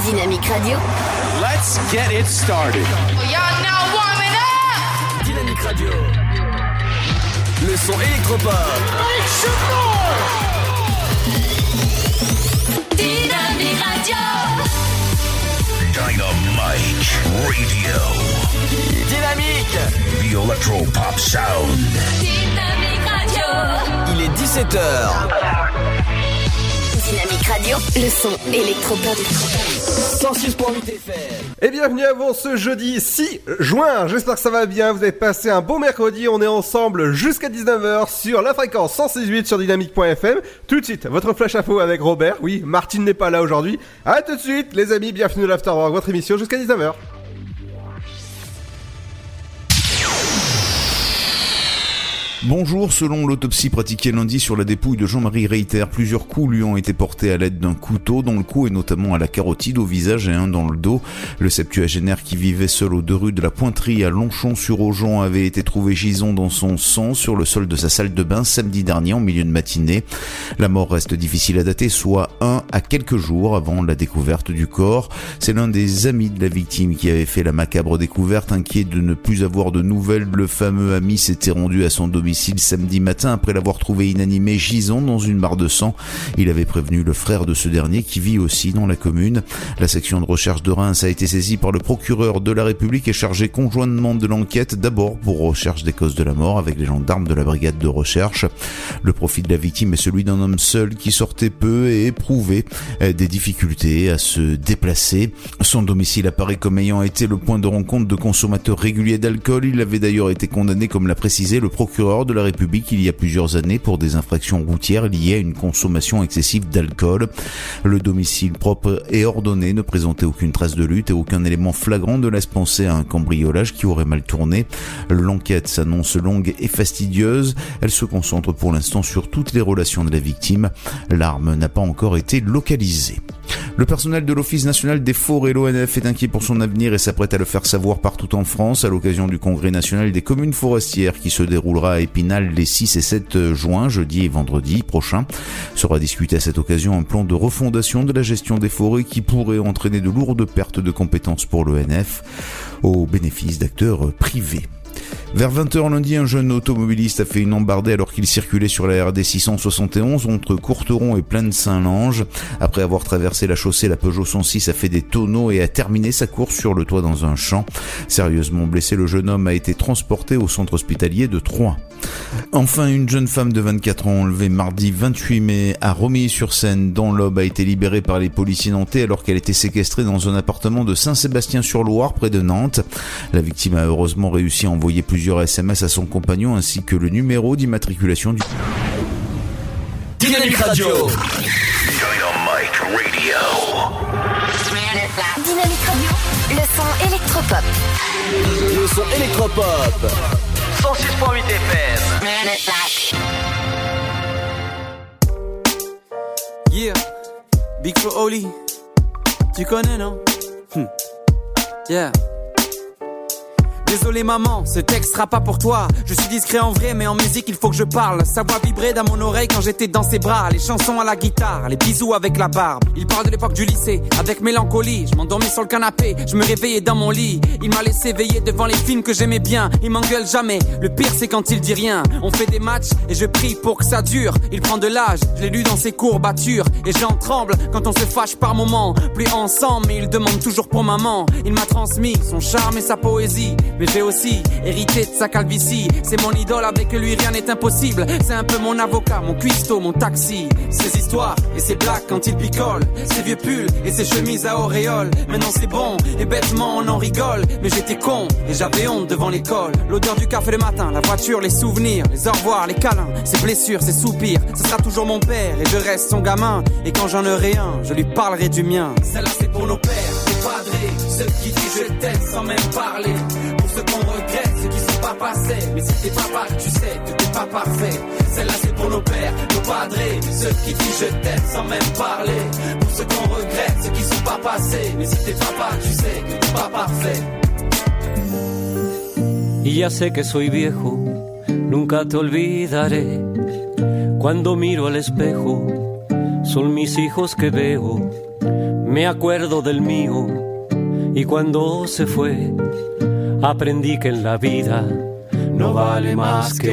Dynamique Radio. Let's get it started. Y'all now warming up. Dynamique Radio. Le son électropop. Dynamique Radio. Dynamite Radio. Dynamique. The Electro Pop Sound. Dynamique Radio. Il est 17h. Dynamique Radio. Le son électropop. 106.8 FM. Et bienvenue à vous ce jeudi 6 juin. J'espère que ça va bien. Vous avez passé un bon mercredi. On est ensemble jusqu'à 19h sur la fréquence 168 sur dynamique.fm. Tout de suite, votre flash info avec Robert. Oui, Martine n'est pas là aujourd'hui. À tout de suite, les amis. Bienvenue à l'Afterwork, votre émission jusqu'à 19h. Bonjour, selon l'autopsie pratiquée lundi sur la dépouille de Jean-Marie Reiter, plusieurs coups lui ont été portés à l'aide d'un couteau dans le cou et notamment à la carotide, au visage et un dans le dos. Le septuagénaire qui vivait seul aux deux rues de la Pointerie à Longchamp-sur-Aujon avait été trouvé gisant dans son sang sur le sol de sa salle de bain samedi dernier en milieu de matinée. La mort reste difficile à dater, soit un à quelques jours avant la découverte du corps. C'est l'un des amis de la victime qui avait fait la macabre découverte, inquiet de ne plus avoir de nouvelles. Le fameux ami s'était rendu à son domicile samedi matin après l'avoir trouvé inanimé gisant dans une mare de sang. Il avait prévenu le frère de ce dernier qui vit aussi dans la commune. La section de recherche de Reims a été saisie par le procureur de la République et chargée conjointement de l'enquête, d'abord pour recherche des causes de la mort avec les gendarmes de la brigade de recherche. Le profil de la victime est celui d'un homme seul qui sortait peu et éprouvait euh, des difficultés à se déplacer. Son domicile apparaît comme ayant été le point de rencontre de consommateurs réguliers d'alcool. Il avait d'ailleurs été condamné, comme l'a précisé le procureur de la République il y a plusieurs années pour des infractions routières liées à une consommation excessive d'alcool. Le domicile propre et ordonné ne présentait aucune trace de lutte et aucun élément flagrant ne laisse penser à un cambriolage qui aurait mal tourné. L'enquête s'annonce longue et fastidieuse. Elle se concentre pour l'instant sur toutes les relations de la victime. L'arme n'a pas encore été localisée. Le personnel de l'Office national des forêts, l'ONF, est inquiet pour son avenir et s'apprête à le faire savoir partout en France à l'occasion du congrès national des communes forestières qui se déroulera à Les 6 et 7 juin, jeudi et vendredi prochain. Sera discuté à cette occasion un plan de refondation de la gestion des forêts qui pourrait entraîner de lourdes pertes de compétences pour l'ONF au bénéfice d'acteurs privés. Vers 20h lundi, un jeune automobiliste a fait une embardée alors qu'il circulait sur la RD 671 entre Courteron et Plaine Saint-Lange. Après avoir traversé la chaussée, la Peugeot 106 a fait des tonneaux et a terminé sa course sur le toit dans un champ. Sérieusement blessé, le jeune homme a été transporté au centre hospitalier de Troyes. Enfin, une jeune femme de 24 ans enlevée mardi 28 mai à Romilly-sur-Seine dans l'Aube a été libérée par les policiers nantais alors qu'elle était séquestrée dans un appartement de Saint-Sébastien-sur-Loire près de Nantes. La victime a heureusement réussi à plusieurs SMS à son compagnon ainsi que le numéro d'immatriculation du... Dynamique Radio. Dynamite Radio. Dynamique Radio. Le son électropop. Le son électropop. 106.8 FM. Yeah, Big Flo Oli, tu connais non? Hmm. Yeah. Désolé maman, ce texte sera pas pour toi. Je suis discret en vrai, mais en musique il faut que je parle. Sa voix vibrait dans mon oreille quand j'étais dans ses bras. Les chansons à la guitare, les bisous avec la barbe. Il parle de l'époque du lycée, avec mélancolie. Je m'endormis sur le canapé, je me réveillais dans mon lit. Il m'a laissé veiller devant les films que j'aimais bien. Il m'engueule jamais, le pire c'est quand il dit rien. On fait des matchs et je prie pour que ça dure. Il prend de l'âge, je l'ai lu dans ses courbatures. Et j'en tremble quand on se fâche par moments. Plus ensemble, mais il demande toujours pour maman. Il m'a transmis son charme et sa poésie. Mais j'ai aussi hérité de sa calvitie. C'est mon idole, avec lui rien n'est impossible. C'est un peu mon avocat, mon cuistot, mon taxi. Ses histoires et ses blagues quand il picole. Ses vieux pulls et ses chemises à auréole. Maintenant c'est bon et bêtement on en rigole. Mais j'étais con et j'avais honte devant l'école. L'odeur du café le matin, la voiture, les souvenirs, les au revoir, les câlins, ses blessures, ses soupirs. Ce sera toujours mon père et je reste son gamin. Et quand j'en aurai un, je lui parlerai du mien. Celle-là c'est pour nos pères, nos padrés, ceux qui disent je t'aime sans même parler. Celle-là c'est pour nos pères, nos padrés, ceux qui disent je t'aime sans même parler. Pour qu'on regrette, qui sont pas passés. Mais si t'es tu sais que t'es ya sé que soy viejo, nunca te olvidaré. Cuando miro al espejo, son mis hijos que veo. me acuerdo del mío y cuando se fue aprendí que la vida no vale más que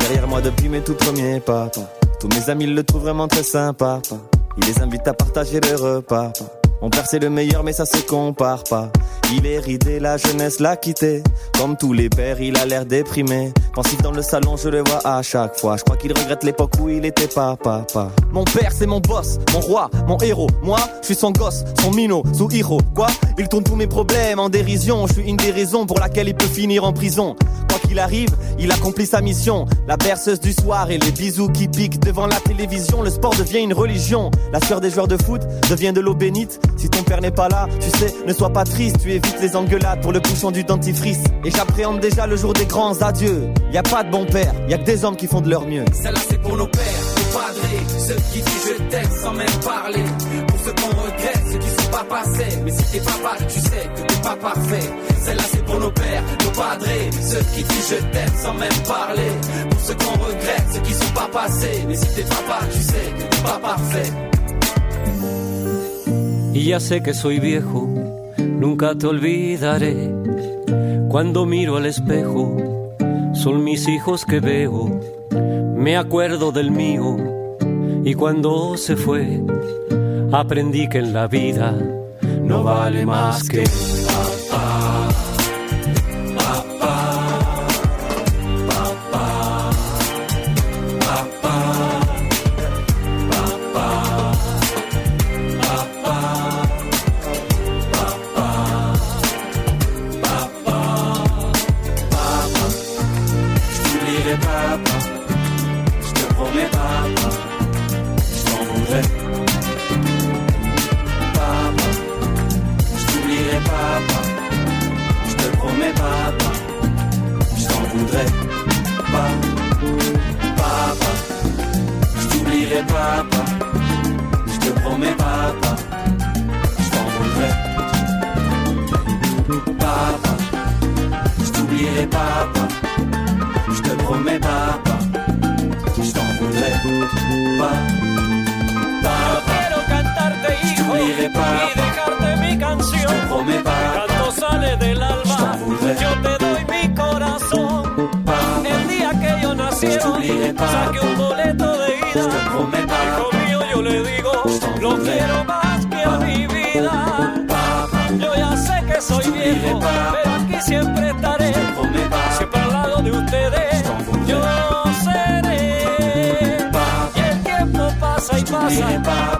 Derrière moi depuis mes tout premiers pas, pas. Tous mes amis le trouvent vraiment très sympa. pas. Il les invite à partager le repas. pas. Mon père c'est le meilleur mais ça se compare pas. Il est ridé, la jeunesse l'a quitté. Comme tous les pères, il a l'air déprimé. Pensif dans le salon, je le vois à chaque fois. Je crois qu'il regrette l'époque où il était papa. Mon père c'est mon boss, mon roi, mon héros. Moi, je suis son gosse, son minot, sous héros. Quoi? Il tourne tous mes problèmes en dérision. Je suis une des raisons pour laquelle il peut finir en prison. Quoi qu'il arrive, il accomplit sa mission. La berceuse du soir et les bisous qui piquent devant la télévision. Le sport devient une religion. La sueur des joueurs de foot devient de l'eau bénite. Si ton père n'est pas là, tu sais, ne sois pas triste. Tu évites les engueulades pour le bouchon du dentifrice. Et j'appréhende déjà le jour des grands adieux. Y a pas de bon père, y a que des hommes qui font de leur mieux. Celle-là c'est pour nos pères, nos padrés, ceux qui disent je t'aime sans même parler. Pour ceux qu'on regrette, ceux qui sont pas passés. Mais si t'es papa, tu sais que t'es pas parfait. Celle-là c'est pour nos pères, nos padrés, ceux qui disent je t'aime sans même parler. Pour ceux qu'on regrette, ceux qui sont pas passés. Mais si t'es papa, tu sais que t'es pas parfait. Y ya sé que soy viejo, nunca te olvidaré. Cuando miro al espejo, son mis hijos que veo. Me acuerdo del mío y cuando se fue, aprendí que en la vida no vale más que y dejarte mi canción. Papa, canto sale del alma. Yo te doy mi corazón. El día que yo nacieron, saqué un boleto de ida. Hijo mío, yo le digo, lo quiero más que a mi vida. Yo ya sé que soy viejo, pero aquí siempre estaré. Siempre al lado de ustedes, yo seré. Y el tiempo pasa y pasa,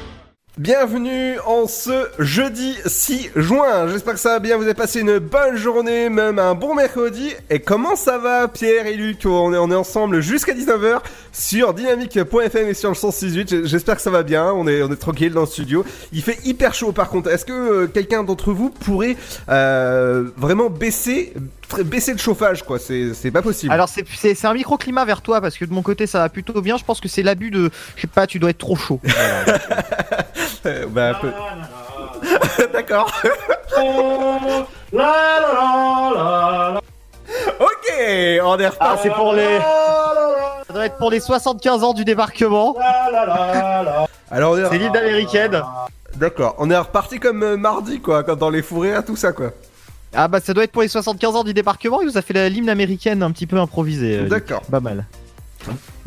Bienvenue en ce jeudi 6 juin. J'espère que ça va bien. Vous avez passé une bonne journée, même un bon mercredi. Et comment ça va, Pierre et Luc? On est, ensemble jusqu'à 19h sur dynamique.fm et sur le 168. J'espère que ça va bien. On est, tranquille dans le studio. Il fait hyper chaud par contre. Est-ce que euh, quelqu'un d'entre vous pourrait euh, vraiment baisser, baisser le chauffage, quoi C'est c'est pas possible. Alors c'est c'est- c'est un microclimat vers toi parce que de mon côté ça va plutôt bien. Je pense que c'est l'abus de, je sais pas, tu dois être trop chaud. Euh, bah, un peu. D'accord. ok, on est reparti. Ah c'est pour les, ça doit être pour les 75 ans du débarquement. Alors, on est- C'est l'île américaine. D'accord, on est reparti comme euh, mardi, quoi, quand dans les fourrés, tout ça, quoi. Ah bah ça doit être pour les 75 ans du débarquement. Il nous a fait la- l'hymne américaine un petit peu improvisée. euh, D'accord. Pas mal.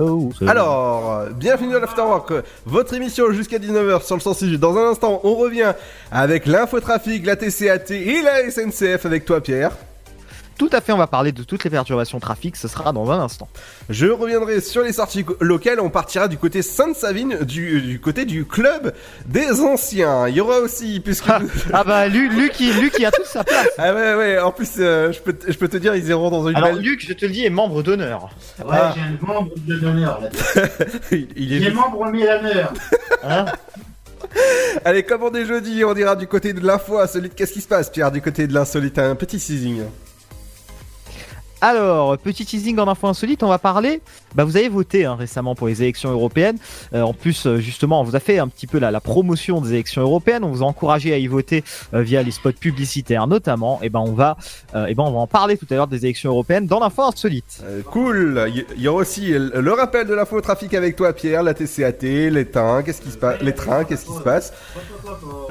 Oh, Alors, bienvenue dans l'Afterwork, votre émission jusqu'à 19h sur le 106. Dans un instant, on revient avec l'infotrafic, la TCAT et la SNCF avec toi, Pierre. Tout à fait, on va parler de toutes les perturbations trafic, ce sera dans un instant. Je reviendrai sur les sorties locales, on partira du côté Sainte-Savine, du, du côté du club des anciens. Il y aura aussi, puisque... Ah bah Luc, Luc, il, Luc, il a toute sa place. Ah ouais, ouais, en plus, euh, je, peux, te- je peux te dire, ils iront dans une Alors belle... Luc, je te le dis, est membre d'honneur. Ouais, Ah. j'ai un membre de l'honneur là. il, il est membre Mélaneur. Hein Allez, comme on est jeudi, on ira du côté de l'info insolite. Qu'est-ce qui se passe, Pierre, du côté de l'insolite? Un petit teasing. Alors, petit teasing en info insolite, on va parler. Bah, vous avez voté hein, récemment pour les élections européennes. Euh, en plus, euh, justement, on vous a fait un petit peu la, la promotion des élections européennes. On vous a encouragé à y voter euh, via les spots publicitaires, notamment. Et ben, on va, euh, et ben, on va en parler tout à l'heure des élections européennes dans l'info insolite. Cool. Il y, aura aussi le rappel de l'info trafic avec toi, Pierre, la TCAT, les trains, qu'est-ce qui se passe Les trains, qu'est-ce qui se passe?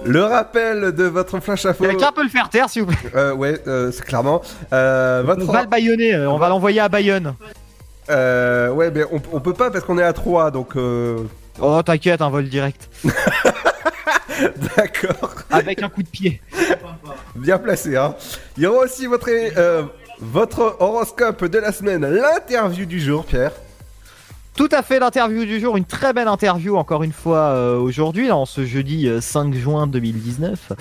Le rappel de votre flash info. Quelqu'un peut le faire taire, s'il vous plaît. Ouais, clairement. Votre... Euh, on va l'envoyer à Bayonne. Euh, ouais, mais on, on peut pas parce qu'on est à 3, donc. Euh... Oh, t'inquiète, un vol direct. D'accord. Avec un coup de pied. Bien placé, hein. Il y aura aussi votre, euh, votre horoscope de la semaine, l'interview du jour, Pierre. Tout à fait l'interview du jour, une très belle interview encore une fois euh, aujourd'hui, en ce jeudi euh, 5 juin 2019.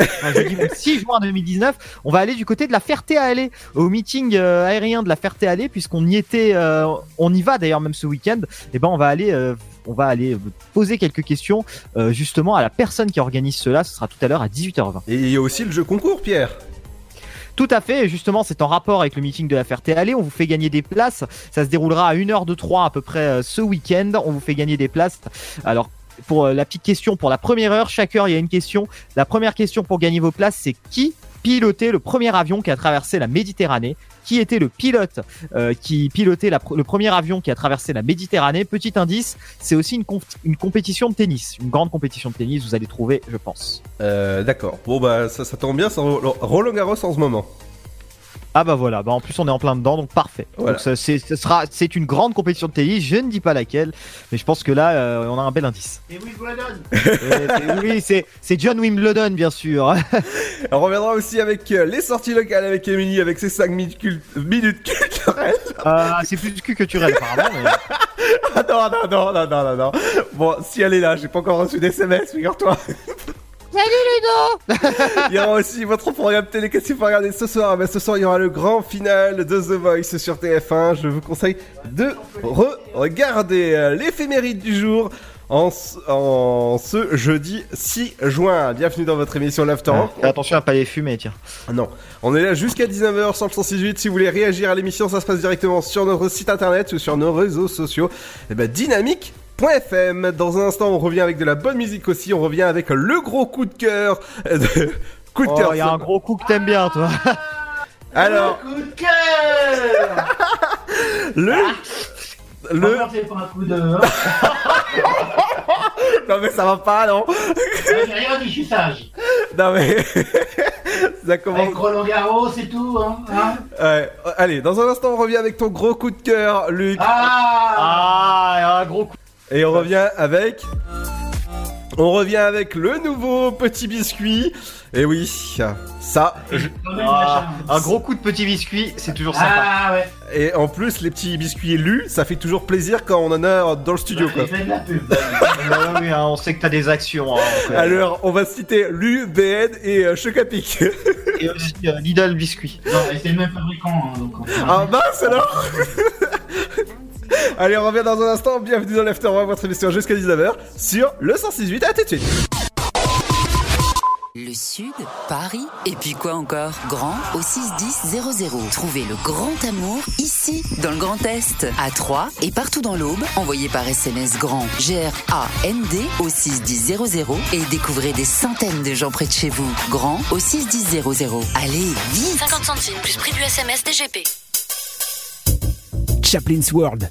Enfin, jeudi 6 juin 2019, on va aller du côté de la Ferté-Alais, au meeting euh, aérien de la Ferté-Alais, puisqu'on y était, euh, on y va d'ailleurs même ce week-end. Et ben on va aller, euh, on va aller poser quelques questions justement à la personne qui organise cela. Ce sera tout à l'heure à 18h20. Et il y a aussi le jeu concours, Pierre. Tout à fait, justement, c'est en rapport avec le meeting de la Ferté-Alais. On vous fait gagner des places. Ça se déroulera à 1h de 3 à peu près ce week-end. On vous fait gagner des places. Alors, pour euh, la petite question, pour la première heure, chaque heure, il y a une question. La première question pour gagner vos places, c'est qui pilotait le premier avion qui a traversé la Méditerranée? Qui était le pilote euh, qui pilotait le premier avion qui a traversé la Méditerranée? Petit indice, c'est aussi une, compétition de tennis, une grande compétition de tennis. Vous allez trouver, je pense. Euh, d'accord. Bon, bah, ça, ça tombe bien, c'est Ro- Roland Garros en ce moment. Ah bah voilà, bah en plus on est en plein dedans, donc parfait. Voilà. Donc ça, c'est, ce sera, c'est une grande compétition de tennis, je ne dis pas laquelle, mais je pense que là euh, on a un bel indice. Et Wimbledon. Oui, c'est, c'est John Wimbledon bien sûr. On reviendra aussi avec euh, les sorties locales avec Emily, avec ses 5 minutes, cul- minutes culturelles. Ah, c'est plus du cul que tu rêves apparemment. mais- Ah non, non, non, non, non, non, non. Bon, si elle est là, j'ai pas encore reçu d'SMS, figure-toi. Salut Ludo Il y aura aussi votre programme télé. Qu'est-ce qu'il faut regarder ce soir Ben, Ce soir, il y aura le grand final de The Voice sur TF1. Je vous conseille de re- regarder euh, l'éphéméride du jour en, ce- en ce jeudi 6 juin. Bienvenue dans votre émission L'After. Fais attention à pas les fumer, tiens. Non, on est là jusqu'à 19h sur le 168. Si vous voulez réagir à l'émission, ça se passe directement sur notre site internet ou sur nos réseaux sociaux. Et ben dynamique.fm. Dans un instant, on revient avec de la bonne musique aussi. On revient avec le gros coup de cœur. de- Coup de Oh, cœur. il y a un gros coup que t'aimes bien toi. Alors, Coup de cœur le. Le. Encore, c'est pas un coup de. hein. Non mais ça va pas, non J'ai rien dit, je suis sage. Non mais. ça commence. Avec Roland Garros, c'est tout, hein, hein Ouais. Allez, dans un instant, on revient avec ton gros coup de cœur, Luc. Ah Ah, un gros coup. Et on revient avec. On revient avec le nouveau petit biscuit. Et oui, ça. je- Ah, un gros coup de petit biscuit, c'est toujours sympa. Ah ouais, Et en plus, les petits biscuits lus, ça fait toujours plaisir quand on en a dans le studio. Quoi. oui, hein, on sait que t'as des actions. hein, euh, Alors, on va citer Lu, BN et euh, Chocapic. Et aussi euh, Lidl biscuit. Non, et c'est le même fabricant, hein, donc. on- ah mince alors Allez, on revient dans un instant. Bienvenue dans l'After One, votre émission jusqu'à 19h sur le 168. À tout de suite. Le Sud, Paris, et puis quoi encore? Grand au 61000. Trouvez le grand amour ici, dans le Grand Est, à Troyes et partout dans l'Aube. Envoyez par SMS grand G-R-A-N-D au 61000 et découvrez des centaines de gens près de chez vous. Grand au 61000. Allez, vite 50 centimes plus prix du SMS DGP. Chaplin's World.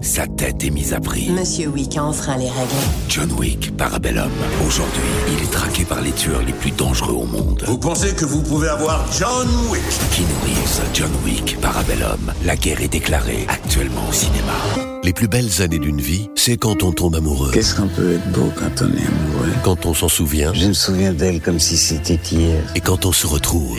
sa tête est mise à prix. Monsieur Wick a enfreint les règles. John Wick, Parabellum. Aujourd'hui, il est traqué par les tueurs les plus dangereux au monde. Vous pensez que vous pouvez avoir John Wick? Keanu Reeves, John Wick, Parabellum. La guerre est déclarée actuellement au cinéma. Les plus belles années d'une vie, c'est quand on tombe amoureux. Qu'est-ce qu'on peut être beau quand on est amoureux? Quand on s'en souvient. Je me souviens d'elle comme si c'était hier. Et quand on se retrouve.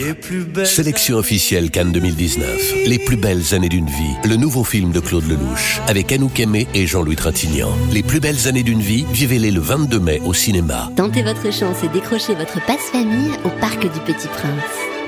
Sélection officielle Cannes 2019. Les plus belles années d'une vie. Le nouveau film de Claude Lelouch. Avec Anouk Aimé et Jean-Louis Trintignant. Les plus belles années d'une vie, vivez-les le 22 mai au cinéma. Tentez votre chance et décrochez votre passe-famille au Parc du Petit Prince.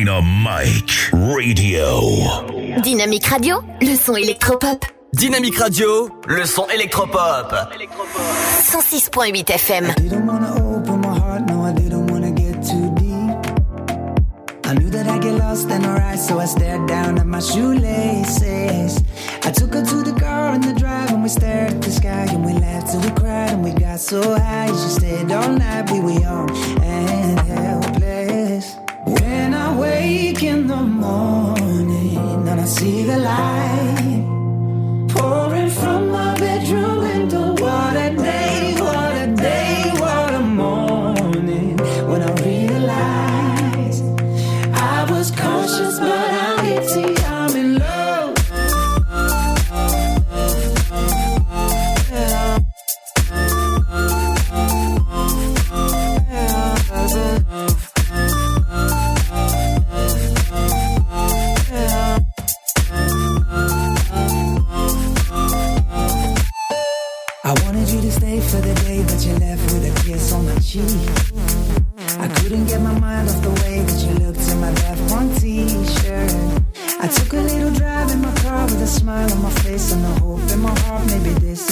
Dynamite Radio. Dynamique Radio, le son électropop. Dynamique Radio, le son électropop. 106.8 FM. I knew that I'd get lost and alright, so I stared down at my shoelaces. I took her to the car in the drive and we stared at the sky and we laughed till we cried and we got so high. She stayed all night, we were young and. Wake in the morning and I see the light pouring from my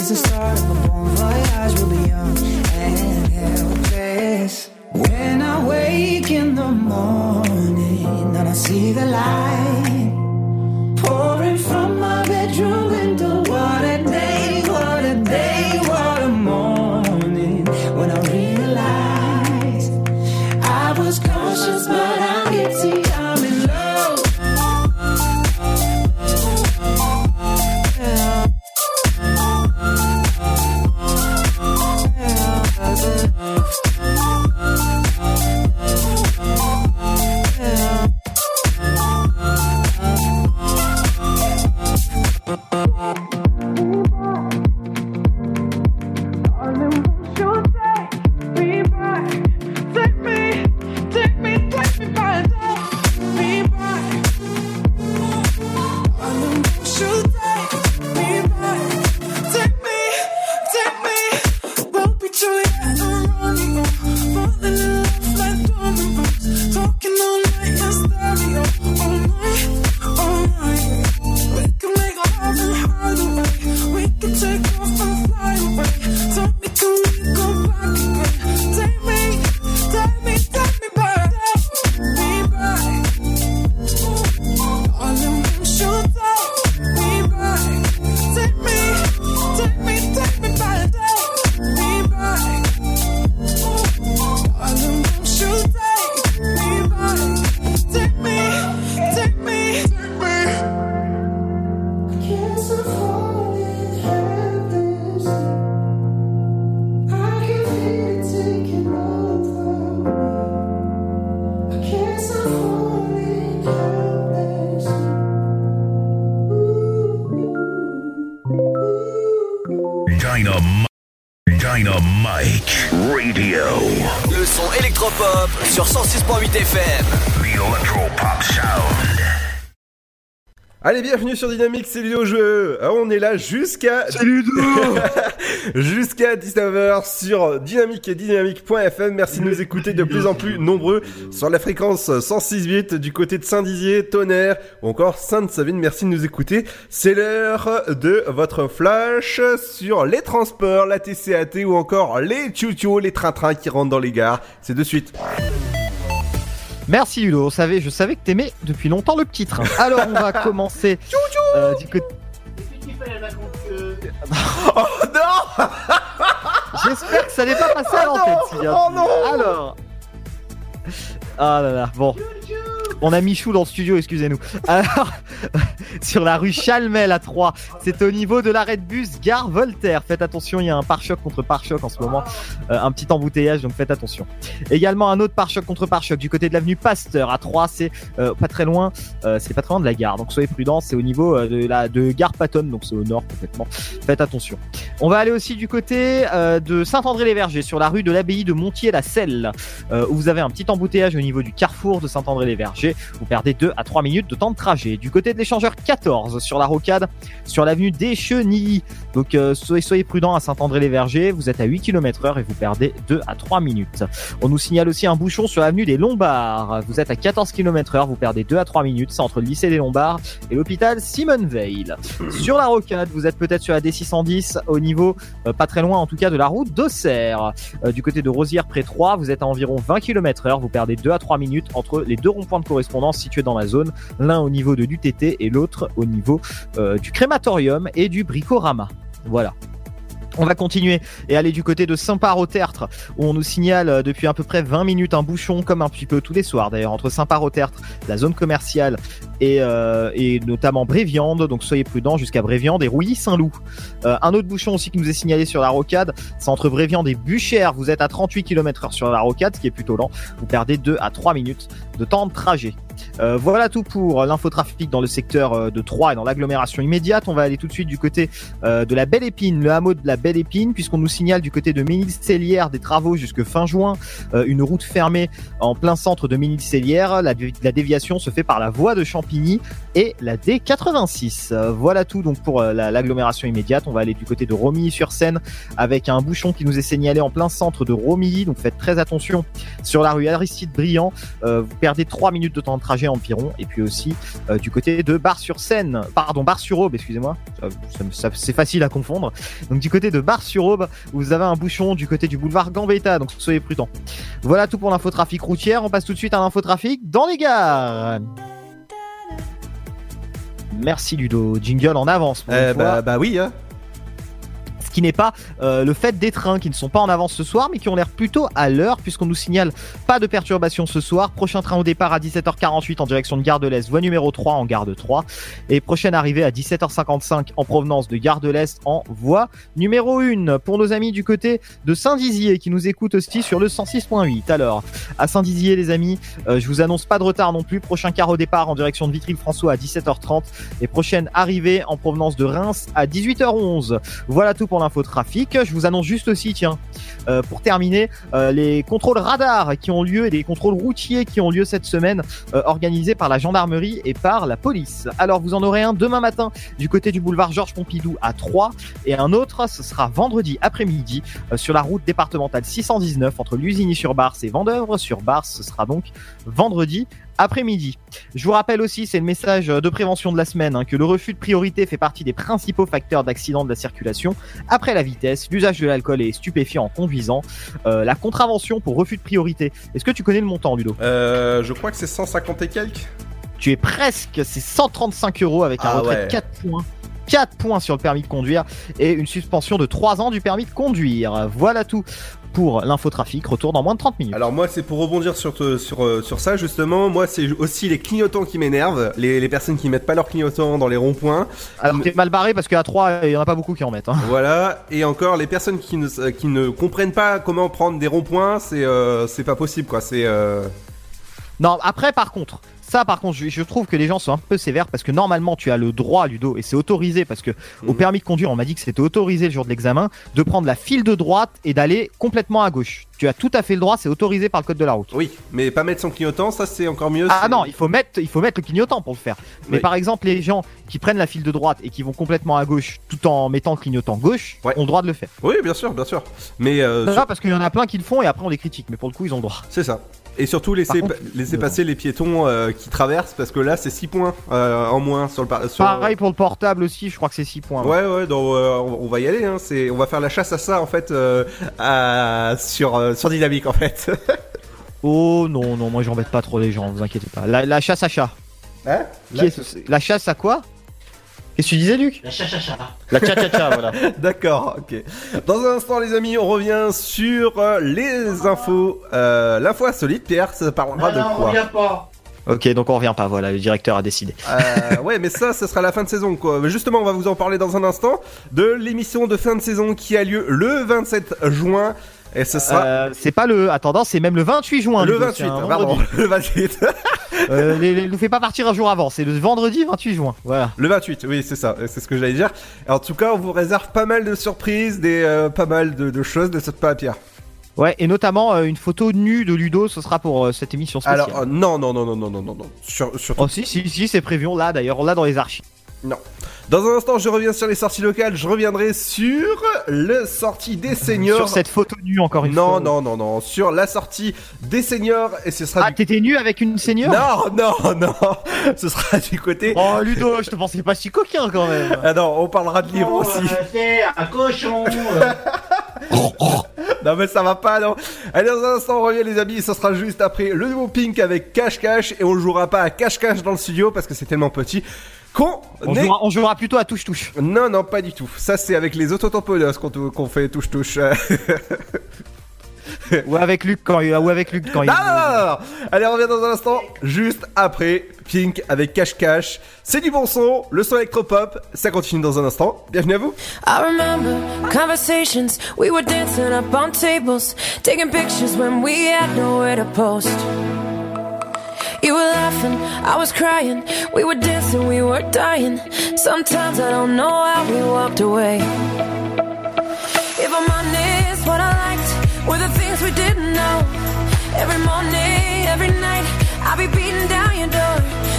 the start of a bon voyage. We'll be young and helpless. When I wake in the morning and I see the light bienvenue sur Dynamique, c'est Ludo Jeu. Ah, On est là jusqu'à. Jusqu'à 19h sur Dynamique et Dynamique.fm. Merci de nous écouter de plus en plus nombreux sur la fréquence 106.8 du côté de Saint-Dizier, Tonnerre ou encore Sainte-Savine. Merci de nous écouter. C'est l'heure de votre flash sur les transports, la TCAT ou encore les tchou les trains-trains qui rentrent dans les gares. C'est de suite. Merci Ludo, on savait, je savais que t'aimais depuis longtemps le petit train. Alors on va commencer euh, du côté. Oh non J'espère que ça n'est pas passé à l'antenne. si bien oh non Alors. Ah là là, bon. On a Michou dans le studio, excusez-nous. Alors, sur la rue Chalmel à 3, c'est au niveau de l'arrêt de bus Gare Voltaire. Faites attention, il y a un pare-choc contre pare-choc en ce moment. Euh, un petit embouteillage, donc faites attention. Également un autre pare-choc contre pare-choc du côté de l'avenue Pasteur à 3, c'est euh, pas très loin, euh, c'est pas très loin de la gare. Donc soyez prudents, c'est au niveau de la de Gare Patton, donc c'est au nord complètement. Faites attention. On va aller aussi du côté de Saint-André-les-Vergers, sur la rue de l'abbaye de Montier-la-Selle, où vous avez un petit embouteillage au niveau du carrefour de Saint-André-les-Vergers. Vous perdez 2 à 3 minutes de temps de trajet. Du côté de l'échangeur 14, sur la rocade, sur l'avenue des Chenilles. Donc euh, soyez, soyez prudents à Saint-André-les-Vergers, vous êtes à 8 km heure et vous perdez 2 à 3 minutes. On nous signale aussi un bouchon sur l'avenue des Lombards. Vous êtes à 14 km heure, vous perdez 2 à 3 minutes. C'est entre le lycée des Lombards et l'hôpital Simone Veil. Sur la rocade, vous êtes peut-être sur la D610 au niveau, euh, pas très loin en tout cas, de la route d'Auxerre. Euh, du côté de Rosière près 3, vous êtes à environ 20 km heure, vous perdez 2 à 3 minutes entre les deux ronds-points de correspondance situés dans la zone, l'un au niveau de l'UTT et l'autre au niveau euh, du crématorium et du bricorama. Voilà. On va continuer et aller du côté de Saint-Par-au-Tertre où on nous signale euh, depuis à peu près 20 minutes un bouchon comme un petit peu tous les soirs d'ailleurs entre Saint-Par-au-Tertre, la zone commerciale et, euh, et notamment Bréviande, donc soyez prudents jusqu'à Bréviande et Rouilly-Saint-Loup. Un autre bouchon aussi qui nous est signalé sur la rocade, c'est entre Bréviande et Buchères, vous êtes à 38 km heure sur la rocade, ce qui est plutôt lent, vous perdez 2 à 3 minutes de temps de trajet. Euh, voilà tout pour l'infotrafic dans le secteur euh, de Troyes et dans l'agglomération immédiate. On va aller tout de suite du côté euh, de la Belle Épine, le hameau de la Belle Épine, puisqu'on nous signale du côté de Ménil-Célière des travaux jusque fin juin, euh, une route fermée en plein centre de Ménil-Célière. La, déviation se fait par la voie de Champigny et la D86. Euh, voilà tout donc pour euh, la- l'agglomération immédiate. On va aller du côté de Romilly-sur-Seine avec un bouchon qui nous est signalé en plein centre de Romilly. Donc faites très attention sur la rue Aristide Briand. Euh, perdez 3 minutes de temps de trajet environ. Et puis aussi euh, du côté de Bar-sur-Seine, pardon, Bar-sur-Aube, excusez-moi. C'est facile à confondre. Donc du côté de Bar-sur-Aube, vous avez un bouchon du côté du boulevard Gambetta. Donc soyez prudents. Voilà tout pour l'infotrafic routière. On passe tout de suite à l'infotrafic dans les gares. Merci Ludo. Jingle en avance. pour Euh, bah, bah oui, hein. N'est pas euh, le fait des trains qui ne sont pas en avance ce soir, mais qui ont l'air plutôt à l'heure, puisqu'on nous signale pas de perturbation ce soir. Prochain train au départ à 17h48 en direction de Gare de l'Est, voie numéro 3 en Gare de 3. Et prochaine arrivée à 17h55 en provenance de Gare de l'Est en voie numéro 1. Pour nos amis du côté de Saint-Dizier qui nous écoutent aussi sur le 106.8. Alors, à Saint-Dizier, les amis, euh, je vous annonce pas de retard non plus. Prochain car au départ en direction de Vitry-le-François à 17h30 et prochaine arrivée en provenance de Reims à 18h11. Voilà tout pour Je vous annonce juste aussi, tiens, euh, pour terminer, euh, les contrôles radars qui ont lieu et les contrôles routiers qui ont lieu cette semaine, euh, organisés par la gendarmerie et par la police. Alors, vous en aurez un demain matin du côté du boulevard Georges Pompidou à 3 et un autre, ce sera vendredi après-midi sur la route départementale 619 entre Lusigny-sur-Barse et Vendœuvre-sur-Barse. Ce sera donc vendredi après-midi. Je vous rappelle aussi, c'est le message de prévention de la semaine, hein, que le refus de priorité fait partie des principaux facteurs d'accident de la circulation. Après la vitesse, l'usage de l'alcool et stupéfiants en conduisant, euh, la contravention pour refus de priorité. Est-ce que tu connais le montant, Ludo? Euh, je crois que c'est 150 et quelques. Tu es presque, c'est 135 euros avec un Ah retrait ouais. de 4 points. 4 points sur le permis de conduire et une suspension de 3 ans du permis de conduire. Voilà tout pour l'infotrafic. Retour dans moins de 30 minutes. Alors moi c'est pour rebondir sur, te- sur, euh, sur ça justement, moi c'est aussi les clignotants qui m'énervent, les, les personnes qui mettent pas leurs clignotants dans les ronds-points. Alors t'es mal barré parce qu'à 3, il y en a pas beaucoup qui en mettent. hein. Voilà, et encore les personnes qui ne, euh, qui ne comprennent pas comment prendre des ronds-points, c'est euh, pas possible quoi, c'est... euh, Non, après, par contre, ça, par contre, je, je trouve que les gens sont un peu sévères parce que normalement, tu as le droit, Ludo, et c'est autorisé parce que au permis de conduire, on m'a dit que c'était autorisé le jour de l'examen, de prendre la file de droite et d'aller complètement à gauche. Tu as tout à fait le droit, c'est autorisé par le code de la route. Oui, mais pas mettre son clignotant, ça c'est encore mieux. Ah non, il faut mettre, il faut mettre le clignotant pour le faire. Mais Oui. par exemple, les gens qui prennent la file de droite et qui vont complètement à gauche tout en mettant le clignotant gauche ont le droit de le faire. Oui, bien sûr, bien sûr. Mais euh, Ça, sur- parce qu'il y en a plein qui le font et après on les critique, mais pour le coup ils ont le droit. c'est ça. Et surtout laisser, Par contre, laisser passer les piétons euh, qui traversent parce que là c'est 6 points euh, en moins sur le sur- Pareil pour le portable aussi, je crois que c'est 6 points. Ouais ouais donc euh, on, on va y aller hein. on va faire la chasse à ça en fait à- sur sur dynamique en fait. Oh non, non, moi j'embête pas trop les gens, vous inquiétez pas. La, la chasse à chat. Hein? Est la chasse à quoi? Qu'est-ce que tu disais, Luc La cha-cha-cha. La cha-cha-cha, voilà. D'accord, ok. Dans un instant, les amis, on revient sur euh, les infos. Euh, L'info insolite, Pierre, ça parlera de non, on quoi revient pas. Ok, donc on revient pas, voilà, le directeur a décidé. Euh, ouais, mais ça, ce sera la fin de saison, quoi. Mais justement, on va vous en parler dans un instant de l'émission de fin de saison qui a lieu le 27 juin. Et ce sera Euh, c'est pas le. Attendant, c'est même le 28 juin. le Ludo, 28, c'est un pardon, le 28. Euh, les, les- nous fait pas partir un jour avant, c'est le vendredi 28 juin. Voilà. Le 28, oui, c'est ça, c'est ce que j'allais dire. En tout cas, on vous réserve pas mal de surprises, des, euh, pas mal de, de choses, ne saute pas à Pierre. Ouais, et notamment euh, une photo nue de Ludo, ce sera pour euh, cette émission spéciale. Alors, euh, non, non, non, non, non, non, non, non. Sur, Oh si, si, si, c'est prévu, on l'a d'ailleurs, on l'a dans les archives. Non. Dans un instant, je reviens sur les sorties locales. Je reviendrai sur le sortie des seniors. Sur cette photo nue encore une non, fois. Non, non, non, Sur la sortie des seniors et ce sera. Ah, du... t'étais nu avec une senior? Non, non, non. Ce sera du côté. Oh Ludo, je te pensais pas si coquin quand même. Ah non, on parlera de livres Oh, aussi. euh, c'est un cochon. Non mais ça va pas non. Allez dans un instant on revient les amis, ça sera juste après le nouveau Pink avec Cash Cash et on jouera pas à Cash Cash dans le studio parce que c'est tellement petit qu'on On est- jouera, on jouera plutôt à touche-touche. Non non pas du tout. Ça c'est avec les autotamponneuses qu'on qu'on fait touche touche. Ou avec Luc quand il, ou avec Luc quand il. Non, non, non. Allez, on revient dans un instant, juste après Pink avec Cash Cash. C'est du bon son, le son électropop, ça continue dans un instant. Bienvenue à vous. I remember conversations. We were dancing up on tables, taking pictures when we had nowhere to post. You were laughing, I was crying. We were dancing, we were dying. Sometimes I don't know how we walked away. If I'm honest, what I liked were the things we didn't know. Every morning, every night, I'll be beating down your door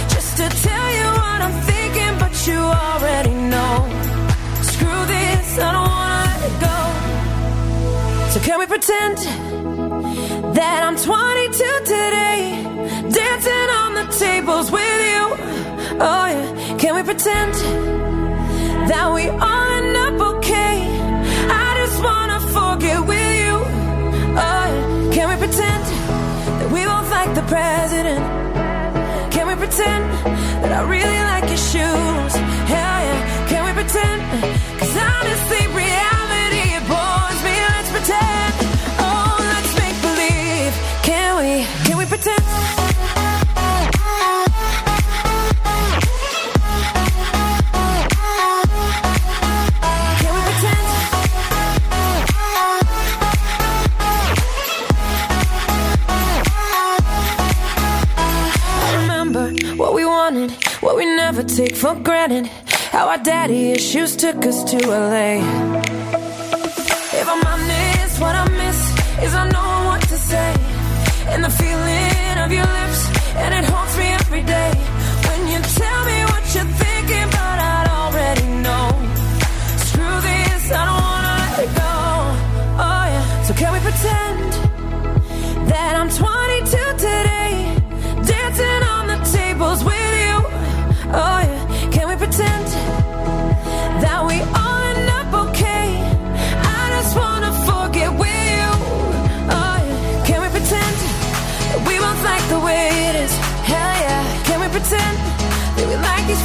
just to tell you what I'm thinking, but you already know. Screw this, I don't wanna let it go. So can we pretend that I'm 22 today, dancing on the tables with you? Oh yeah, can we pretend that we all end up okay? I just wanna forget with you. Oh yeah, can we pretend that we both like the president? Can we pretend that I really like your shoes? Hell yeah, can we pretend? Cause honestly, wanted, what we never take for granted. How our daddy issues took us to LA. If I'm honest, what I miss is I know what to say. And the feeling of your lips, and it haunts me every day. When you tell me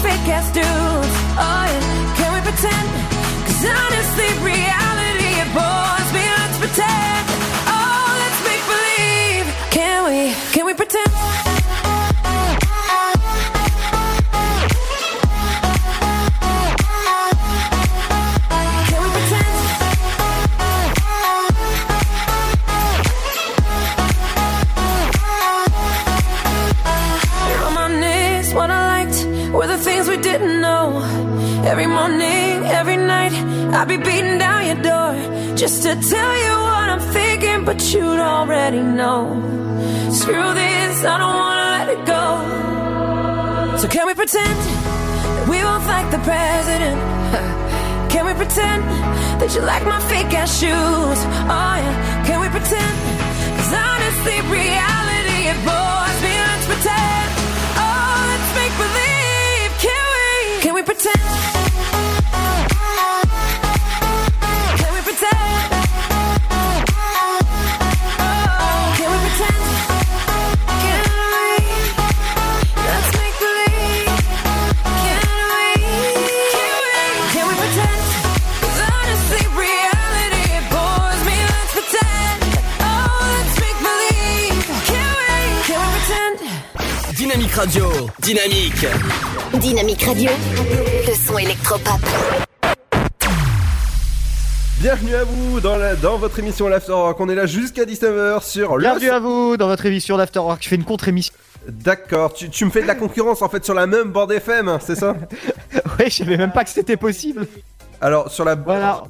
trick as do. I'll be beating down your door just to tell you what I'm thinking, but you'd already know. Screw this, I don't wanna let it go. So can we pretend that we both like the president? Can we pretend that you like my fake ass shoes? Oh yeah, can we pretend? Cause honestly, reality it bores me. Let's pretend. Oh, let's make believe. Can we? Can we pretend? Radio, dynamique. Dynamique Radio, le son électropop. Bienvenue à vous dans, la- dans votre émission L'After Rock. On est là jusqu'à 19h sur le. Bienvenue à vous dans votre émission d'After Work. Je fais une contre-émission. D'accord, tu, tu me fais de la concurrence en fait sur la même bande FM, hein, c'est ça Ouais, je savais même pas que c'était possible. Alors sur la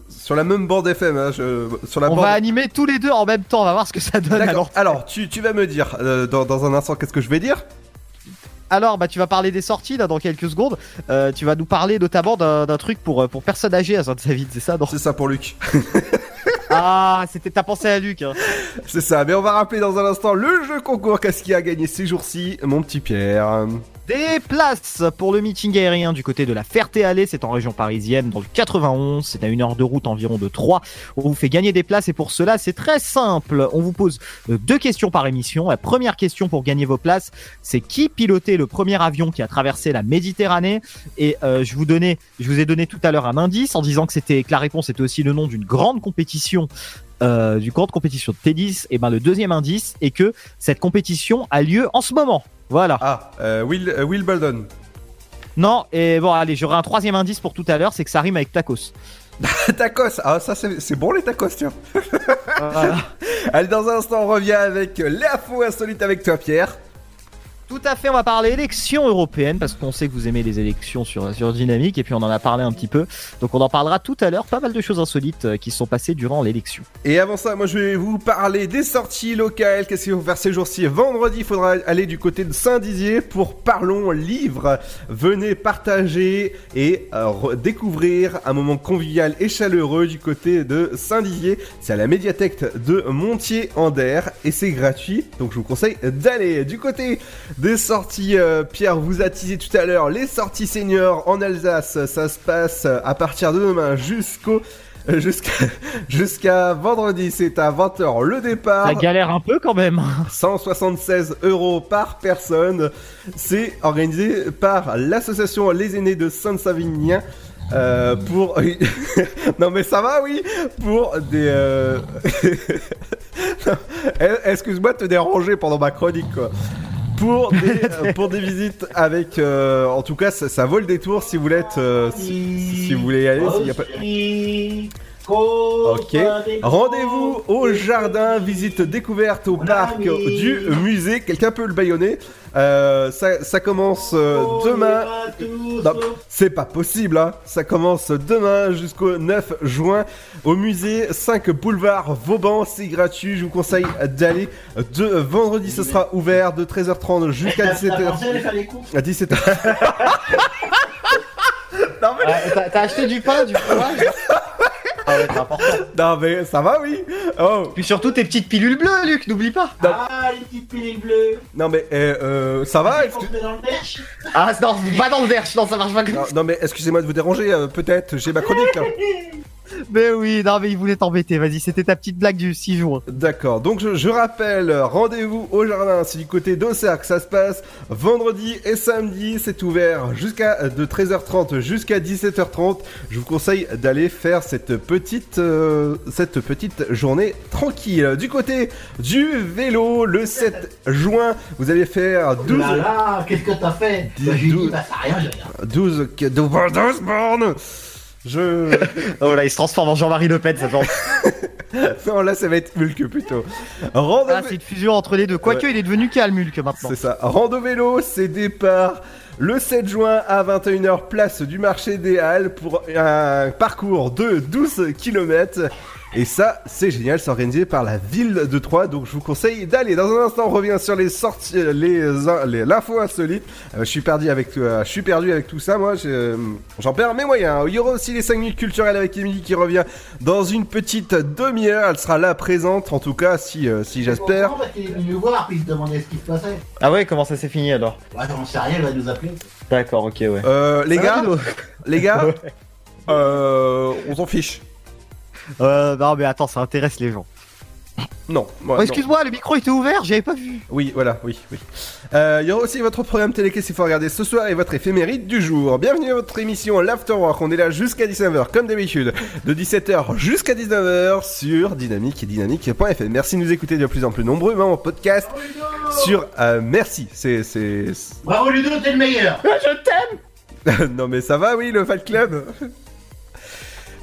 sur la même bande FM, hein, je- sur la On bande. va animer tous les deux en même temps. On va voir ce que ça donne. D'accord. Alors, Alors, tu, tu vas me dire euh, dans, dans un instant qu'est-ce que je vais dire alors, bah, tu vas parler des sorties là dans quelques secondes. Euh, tu vas nous parler notamment d'un truc pour, euh, pour personnes âgées à Saint-David, c'est ça C'est ça pour Luc. Ah, c'était t'as pensé à Luc. hein. C'est ça, mais on va rappeler dans un instant le jeu concours qu'est-ce qui a gagné ces jours-ci, mon petit Pierre? Des places pour le meeting aérien du côté de la Ferté-Alais, c'est en région parisienne, dans le 91, c'est à une heure de route environ de 3. On vous fait gagner des places et pour cela, c'est très simple. On vous pose euh, deux questions par émission. La première question pour gagner vos places, c'est qui pilotait le premier avion qui a traversé la Méditerranée? Et euh, je vous donnais, je vous ai donné tout à l'heure un indice en disant que c'était que la réponse était aussi le nom d'une grande compétition euh, du grande compétition de tennis, et ben le deuxième indice est que cette compétition a lieu en ce moment. Voilà. Ah, euh, Will, euh, Will Bolden. Non, et bon, allez, j'aurai un troisième indice pour tout à l'heure, c'est que ça rime avec tacos. tacos, ah ça c'est bon les tacos, tiens. Allez, dans un instant, on revient avec l'info insolite avec toi, Pierre. Tout à fait, on va parler élections européennes parce qu'on sait que vous aimez les élections sur, sur Dynamique et puis on en a parlé un petit peu. Donc on en parlera tout à l'heure. Pas mal de choses insolites euh, qui se sont passées durant l'élection. Et avant ça, moi je vais vous parler des sorties locales. Qu'est-ce qu'il faut faire ces jours-ci? Vendredi, il faudra aller du côté de Saint-Dizier pour Parlons Livre. Venez partager et euh, découvrir un moment convivial et chaleureux du côté de Saint-Dizier. C'est à la médiathèque de Montier-Ander et c'est gratuit. Donc je vous conseille d'aller du côté des sorties. euh, Pierre vous a teasé tout à l'heure les sorties seniors en Alsace. Ça se passe à partir de demain jusqu'au euh, jusqu'à jusqu'à vendredi, c'est à 20h le départ. Ça galère un peu quand même. 176 euros par personne. C'est organisé par l'association Les Aînés de Saint-Savinien. euh, pour non mais ça va oui pour des euh, excuse-moi de te déranger pendant ma chronique quoi? Pour des, euh, pour des visites avec euh, en tout cas ça, ça vaut le détour si vous voulez être, euh, si, si vous voulez y aller s'il y a pas... Ok. Rendez-vous au jardin, visite découverte au parc du musée. Quelqu'un peut le baïonner. Euh, ça, ça commence euh, demain. Non, c'est pas possible, hein. Ça commence demain jusqu'au 9 juin au musée 5 boulevard Vauban. C'est gratuit. Je vous conseille d'aller. De vendredi, ce sera ouvert de 13h30 jusqu'à 17h. À 17h. non, mais... T'as acheté du pain, du fromage? Important. Non mais ça va oui. Oh. Puis surtout tes petites pilules bleues, Luc, n'oublie pas. Ah, les petites pilules bleues. Non mais euh, euh, ça va est-ce que- Dans le. Ah non, pas dans le verche, non, ça marche pas comme non, non, mais excusez-moi de vous déranger, euh, peut-être j'ai ma chronique là. Mais oui, non, mais il voulait t'embêter, vas-y, c'était ta petite blague du 6 jours. D'accord, donc je, je rappelle, rendez-vous au jardin, c'est du côté d'Auxerre que ça se passe, vendredi et samedi, c'est ouvert jusqu'à de 13h30 jusqu'à 17h30. Je vous conseille d'aller faire cette petite, euh, cette petite journée tranquille. Du côté du vélo, le 7 juin, vous allez faire 12... Là, là, qu'est-ce que t'as fait? Dix- Bah, J'ai dit, douze- bah, ça rien, j'ai rien. 12... 12 bornes Je... Oh là, il se transforme en Jean-Marie Le Pen, ça genre. non, là ça va être Mulk plutôt. Rando- Ah, c'est une fusion entre les deux. Quoique, Ouais. il est devenu calme, Hulk, maintenant. C'est ça. Rando vélo, c'est départ Le 7 juin à 21h, place du marché des Halles pour un parcours de 12 km. Et ça, c'est génial, c'est organisé par la ville de Troyes, donc je vous conseille d'aller. Dans un instant, on revient sur les sorties, les, les- l'info insolite. Euh, je suis perdu avec, euh, je suis perdu avec tout ça, moi. je- J'en perds mes moyens. Il y aura aussi les 5 minutes culturelles avec Émilie qui revient dans une petite demi-heure. Elle sera là présente, en tout cas, si, euh, si j'espère. Parce qu'il est venu nous voir, puis il se demandait ce qui se passait. Ah ouais, comment ça s'est fini alors? Ouais, on sait rien, il va nous appeler. D'accord, ok, ouais. Euh, les gars, va, Ludo les gars, euh, on s'en fiche. Euh, non, mais attends, ça intéresse les gens. Non. Oh, Excuse-moi, le micro était ouvert, j'avais pas vu. Oui, voilà, oui, oui. Euh, Il y aura aussi votre programme télé qu'il faut regarder ce soir et votre éphémérite du jour. Bienvenue à votre émission L'Afterwork. On est là jusqu'à 19h, comme d'habitude, de 17h jusqu'à 19h sur Dynamique et Dynamique.fm. Merci de nous écouter de plus en plus nombreux, même en podcast sur. euh, merci, c'est. c'est... Bravo Ludo, t'es le meilleur. Je t'aime. non mais ça va, oui, le Fat Club.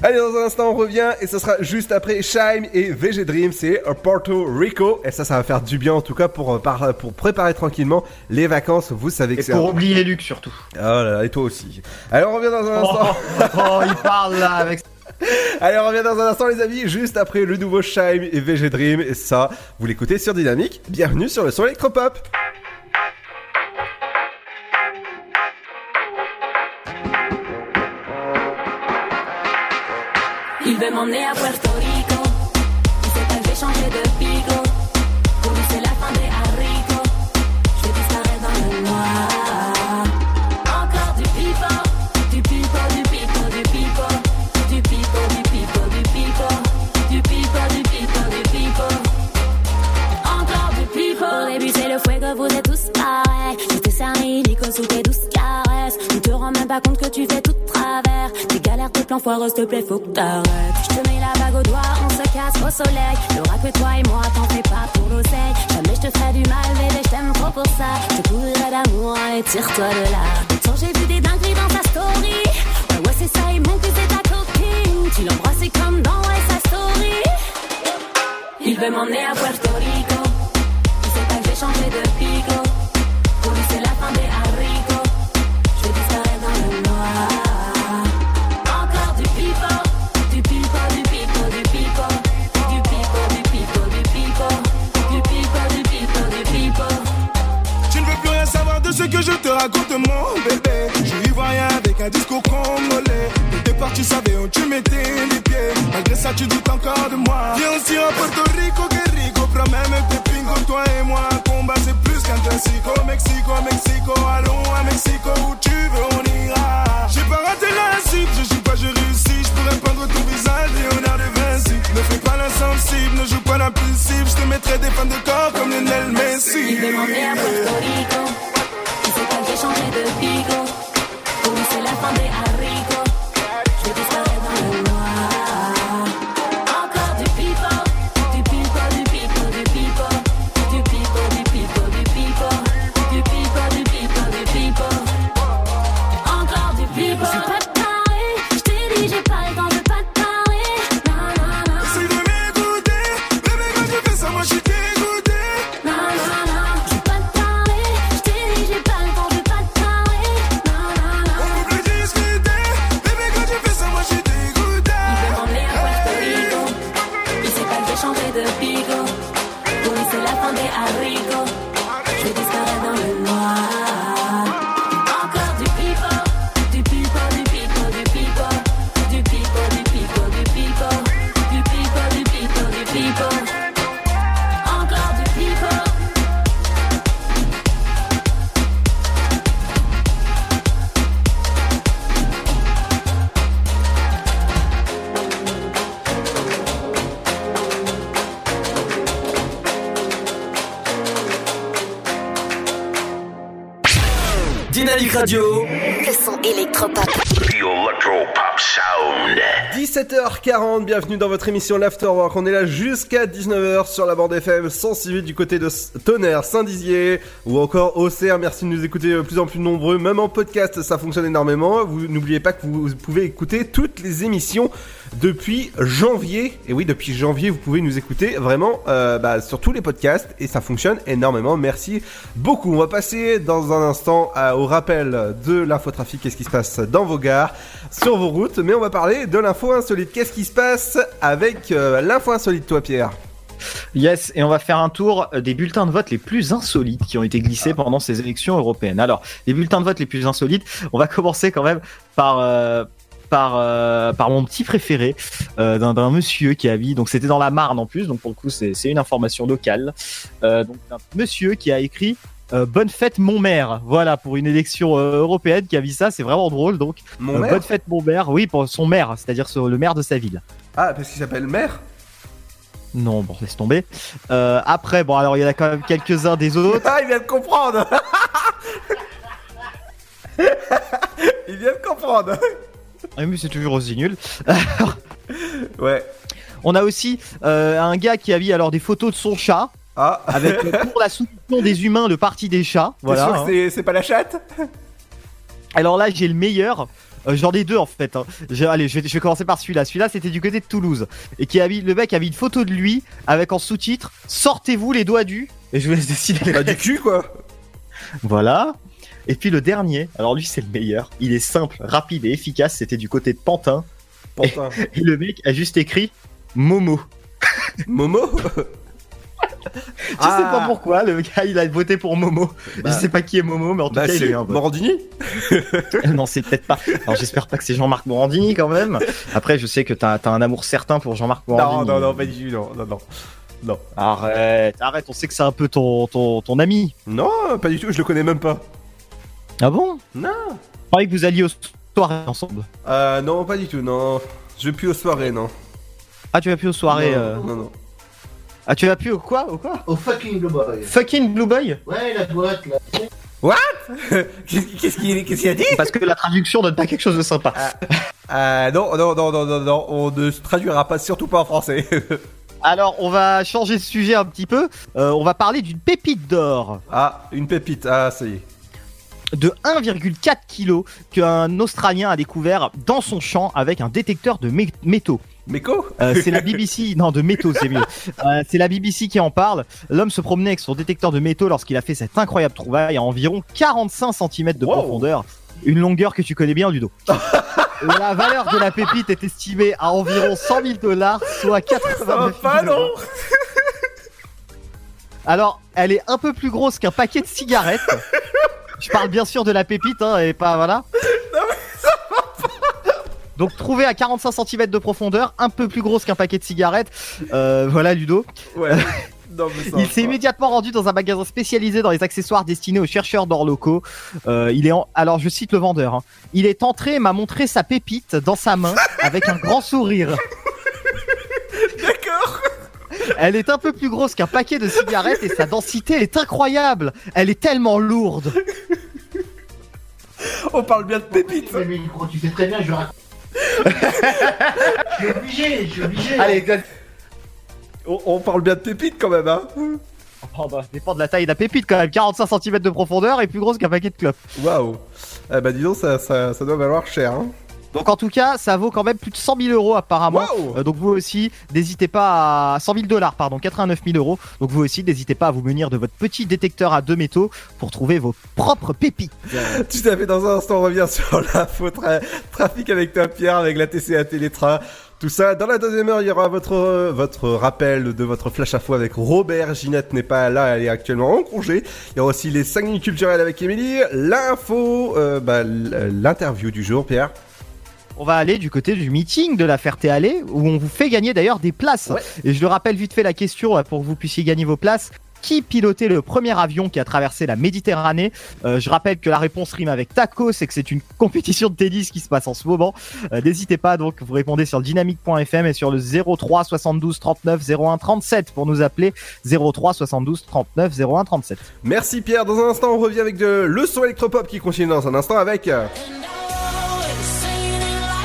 Allez, dans un instant, on revient et ce sera juste après Shime et VG Dream, c'est Porto Rico. Et ça, ça va faire du bien en tout cas pour, euh, pour préparer tranquillement les vacances. Vous savez que c'est. pour un- oublier Luc surtout. Oh là là, et toi aussi. Allez, on revient dans un instant. Oh, il parle là avec. Allez, on revient dans un instant, les amis, juste après le nouveau Shime et VG Dream. Et ça, vous l'écoutez sur Dynamique. Bienvenue sur le son électropop. Il veut m'emmener à Puerto Rico. Il sait pas que j'ai de pico. Pour lui, c'est la fin des haricots. Je vais disparaître dans le noir. Encore du pipo, du pipo, du pipo, du pipo. Du pipo, du pipo, du pipo. Du pipo, du pipo, du pipo. Encore du pipo. Au début, c'est le fuego, vous êtes tous pareils. Je cerné illico sous tes douces caresses. Tu te rends même pas compte que tu fais tout de travers. Galères, tes plans foireux, s'il te plaît, faut que t'arrêtes. Je te mets la bague au doigt, on se casse au soleil. Y'aura que toi et moi, t'en fais pas pour l'oseille. Jamais je te ferai du mal, bébé, je t'aime trop pour ça. Je te d'amour et tire-toi de là. Tant j'ai vu des dingueries dans ta story. Ouais, ouais, c'est ça, et mon cul, c'est ta copine. Tu l'embrasses comme dans ouais, sa story. Il veut m'emmener à Puerto Rico. Il sait pas que j'ai changé de pico. Pour lui, c'est la fin des ce que je te raconte, mon bébé. Je suis ivoirien avec un discours congolais. Au départ, tu savais où tu mettais les pieds. Malgré ça, tu doutes encore de moi. Viens aussi à Puerto Rico, que rico. Prends même tes pingos, toi et moi. Combat, c'est plus qu'un classico. Mexico, Mexico, allons à Mexico. Où tu veux, on ira. J'ai pas raté la cible, je joue pas, je réussis. Je pourrais peindre ton visage, Léonard de Vinci. Ne fais pas l'insensible, ne joue pas l'impulsive. Je te mettrai des fans de corps comme Lionel Messi. Pas que j'ai changé de pico. Pour lui, c'est la fin des haricots. Radio. Le son électropop. The Electro Pop Sound. 17h40, bienvenue dans votre émission L'Afterwork. On est là jusqu'à 19h sur la bande FM 106.8 du côté de Tonnerre, Saint-Dizier ou encore Auxerre. Merci de nous écouter de plus en plus nombreux. Même en podcast, ça fonctionne énormément. Vous n'oubliez pas que vous pouvez écouter toutes les émissions depuis janvier. Et oui, depuis janvier, vous pouvez nous écouter vraiment euh, bah, sur tous les podcasts et ça fonctionne énormément. Merci beaucoup. On va passer dans un instant à- au rappel de l'infotrafic. Qu'est-ce qui se passe dans vos gares, sur vos routes? Mais on va parler de l'info insolite. Qu'est-ce qui se passe avec euh, l'info insolite, toi, Pierre? Yes, et on va faire un tour euh, des bulletins de vote les plus insolites qui ont été glissés pendant ces élections européennes. Alors, les bulletins de vote les plus insolites, on va commencer quand même par euh, par euh, par mon petit préféré euh, d'un monsieur qui habite. Donc c'était dans la Marne en plus, donc pour le coup c'est une information locale. Euh, donc un monsieur qui a écrit. bonne fête mon maire, voilà pour une élection européenne qui a vu ça, c'est vraiment drôle donc. Mon maire bonne fête mon maire, oui pour son maire, c'est-à-dire le maire de sa ville. Ah, parce qu'il s'appelle maire? Non, bon, laisse tomber. Euh, après, bon, alors il y en a quand même quelques-uns des autres. Ah, il vient de comprendre Il vient de comprendre Ah, mais c'est toujours aussi nul. ouais. On a aussi euh, un gars qui a mis alors des photos de son chat. Ah. Avec euh, pour la soumission des humains le parti des chats. Voilà. sûr hein. que c'est- pas la chatte? Alors là, j'ai le meilleur. Euh, J'en ai deux en fait. hein. Allez, je vais, je vais commencer par celui-là. Celui-là, c'était du côté de Toulouse. Et qui a mis, le mec a mis une photo de lui avec en sous-titre Sortez-vous les doigts du. Et je vous laisse décider. Bah, du cul, quoi. Voilà. Et puis le dernier, alors lui c'est le meilleur. Il est simple, rapide et efficace. C'était du côté de Pantin. Pantin. Et, et le mec a juste écrit Momo. Momo Je sais pas pourquoi, le gars il a voté pour Momo. Bah. je sais pas qui est Momo, mais en tout Bah, cas il eu un. Morandini non, c'est peut-être pas. Alors j'espère pas que c'est Jean-Marc Morandini quand même. Après, je sais que t'as as un amour certain pour Jean-Marc Non, Morandini. non, non, pas du tout, non, non, non. Non. Arrête, arrête, on sait que c'est un peu ton, ton, ton ami. Non, pas du tout, je le connais même pas. Ah bon? Non. Je croyais que vous alliez aux soirées ensemble. Euh, non, pas du tout, non. Je vais plus aux soirées, non. Ah, tu vas plus aux soirées. Non, euh, non, non. Ah, tu vas plus au quoi Au quoi? Au fucking Blue Boy. Fucking Blue Boy? Ouais, la boîte là. What? Qu'est-ce qu'est-ce qu'il a dit? Parce que la traduction donne pas quelque chose de sympa. Euh, non, non, non, non, non, non, on ne se traduira pas, surtout pas en français. Alors, on va changer de sujet un petit peu. Euh, on va parler d'une pépite d'or. ah, une pépite, ah, ça y est. de 1,4 kg qu'un Australien a découvert dans son champ avec un détecteur de mé- métaux. Méco Euh, c'est la BBC, non de métaux c'est mieux. Euh, c'est la BBC qui en parle. L'homme se promenait avec son détecteur de métaux lorsqu'il a fait cette incroyable trouvaille à environ 45 cm de Wow. profondeur, une longueur que tu connais bien Ludo. la valeur de la pépite est estimée à environ 100 000 dollars, soit 89 pas, 000 euros. Alors, elle est un peu plus grosse qu'un paquet de cigarettes. Je parle bien sûr de la pépite, hein, et pas voilà. Donc trouvée à 45 cm de profondeur, un peu plus grosse qu'un paquet de cigarettes. Euh, voilà Ludo. Ouais. Non, mais ça Il va s'est immédiatement rendu dans un magasin spécialisé dans les accessoires destinés aux chercheurs d'or locaux. Euh, il est en... alors je cite le vendeur. hein. Il est entré et m'a montré sa pépite dans sa main avec un grand sourire. Elle est un peu plus grosse qu'un paquet de cigarettes et sa densité est incroyable. Elle est tellement lourde. On parle bien de pépite. Mais micro, tu sais très bien, je je suis obligé, je suis obligé. Allez, On, on parle bien de pépite quand même, hein. Oh bah, ça dépend de la taille de la pépite quand même. 45 cm de profondeur et plus grosse qu'un paquet de clopes. Waouh. Eh bah, dis donc, ça, ça, ça doit valoir cher, hein. Donc en tout cas, ça vaut quand même plus de 100 000 euros apparemment. Wow. Euh, donc vous aussi, n'hésitez pas à 100 000 dollars, pardon, 89 000 euros. Donc vous aussi, n'hésitez pas à vous munir de votre petit détecteur à deux métaux pour trouver vos propres pépites. Tout à fait, dans un instant, on revient sur l'info tra- trafic avec toi, Pierre, avec la TCA Télétra. Tout ça. Dans la deuxième heure, il y aura votre, votre rappel de votre flash info avec Robert. Ginette n'est pas là, elle est actuellement en congé. Il y aura aussi les 5 minutes culturelles avec Émilie. L'info, euh, bah, l'interview du jour, Pierre. On va aller du côté du meeting de la Ferté-Allée où on vous fait gagner d'ailleurs des places. Et je le rappelle vite fait la question euh, pour que vous puissiez gagner vos places. Qui pilotait le premier avion qui a traversé la Méditerranée Euh, Je rappelle que la réponse rime avec tacos et que c'est une compétition de tennis qui se passe en ce moment. Euh, N'hésitez pas donc, vous répondez sur dynamique.fm et sur le 03 72 39 01 37 pour nous appeler 03 72 39 01 37. Merci Pierre. Dans un instant, on revient avec de le son électropop qui continue dans un instant avec.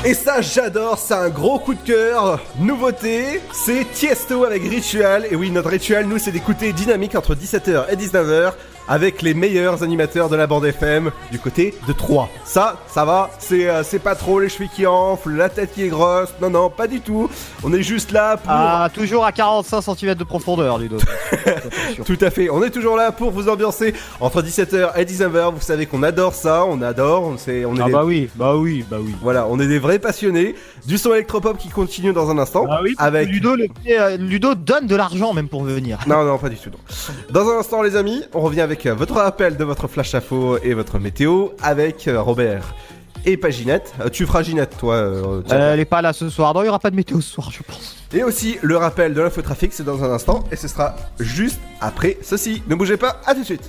Et ça, j'adore, c'est un gros coup de cœur. Nouveauté, c'est Tiesto avec Ritual. Et oui, notre rituel, nous, c'est d'écouter Dynamique entre 17h et 19h avec les meilleurs animateurs de la bande FM du côté de 3. Ça, ça va, c'est euh, c'est pas trop les chevilles qui enflent, la tête qui est grosse. Non, non, pas du tout. On est juste là pour. Ah, toujours à 45 cm de profondeur, Ludo. Tout à fait, on est toujours là pour vous ambiancer entre 17h et 19h. Vous savez qu'on adore ça, on adore, on, sait, on est Ah des- bah oui, bah oui, bah oui. Voilà, on est des vrais passionnés. Du son électropop qui continue dans un instant. Ah oui, avec Ludo, le- euh, Ludo donne de l'argent même pour venir. Non, non, pas du tout. non. Dans un instant, les amis, on revient avec euh, votre rappel de votre flash info et votre météo avec euh, Robert et pas Ginette. Tu feras Ginette, toi. euh, elle est pas là ce soir, non, il y aura pas de météo ce soir, je pense. Et aussi le rappel de l'infotrafic, c'est dans un instant et ce sera juste après ceci. Ne bougez pas, à tout de suite.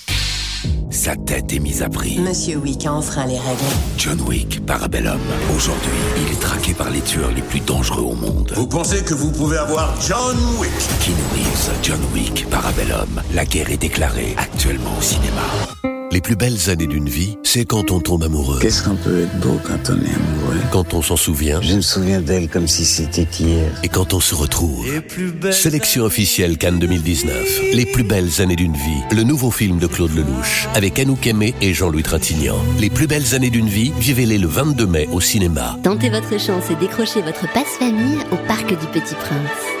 Sa tête est mise à prix. Monsieur Wick a enfreint les règles. John Wick, Parabellum. Aujourd'hui, il est traqué par les tueurs les plus dangereux au monde. Vous pensez que vous pouvez avoir John Wick? Keanu Reeves, John Wick, Parabellum? La guerre est déclarée actuellement au cinéma. Les plus belles années d'une vie, c'est quand on tombe amoureux. Qu'est-ce qu'on peut être beau quand on est amoureux? Quand on s'en souvient. Je me souviens d'elle comme si c'était hier. Et quand on se retrouve. Sélection officielle Cannes 2019. Les plus belles années d'une vie. Le nouveau film de Claude Lelouch. Avec Anouk Aimé et Jean-Louis Trintignant. Les plus belles années d'une vie, vivez-les le 22 mai au cinéma. Tentez votre chance et décrochez votre passe-famille au Parc du Petit Prince.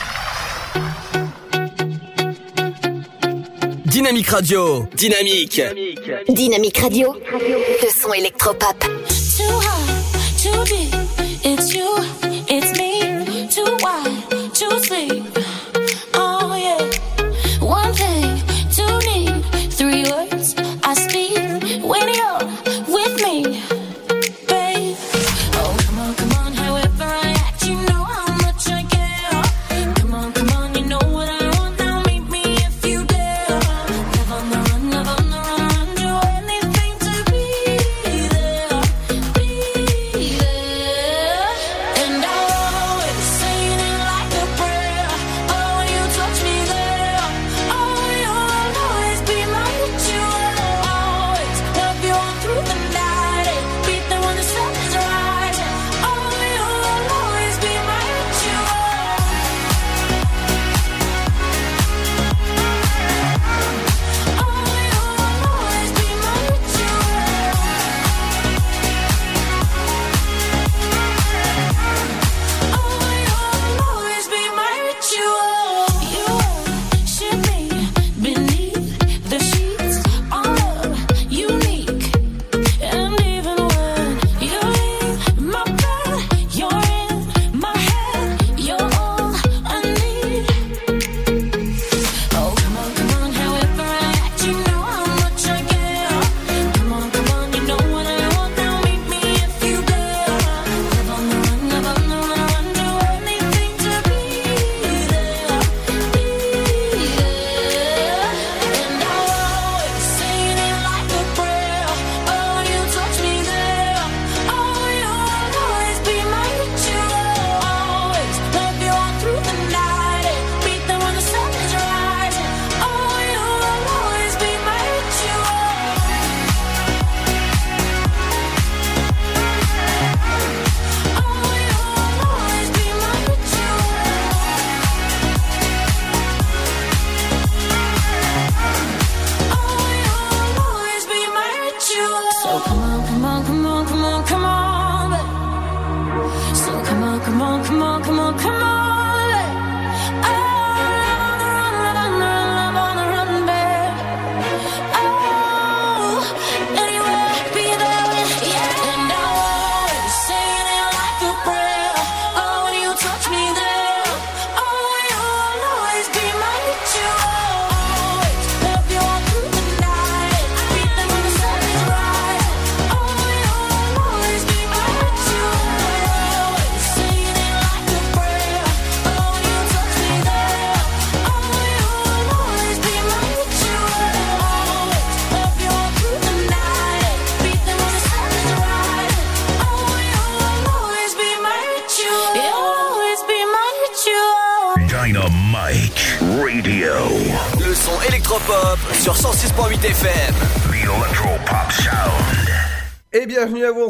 Dynamique Radio. Dynamique. Dynamique Radio. Le son électropop. Too high, too deep. It's you, it's me. Too wide, too sleep. Oh yeah. One thing, two need, three words I speak when you're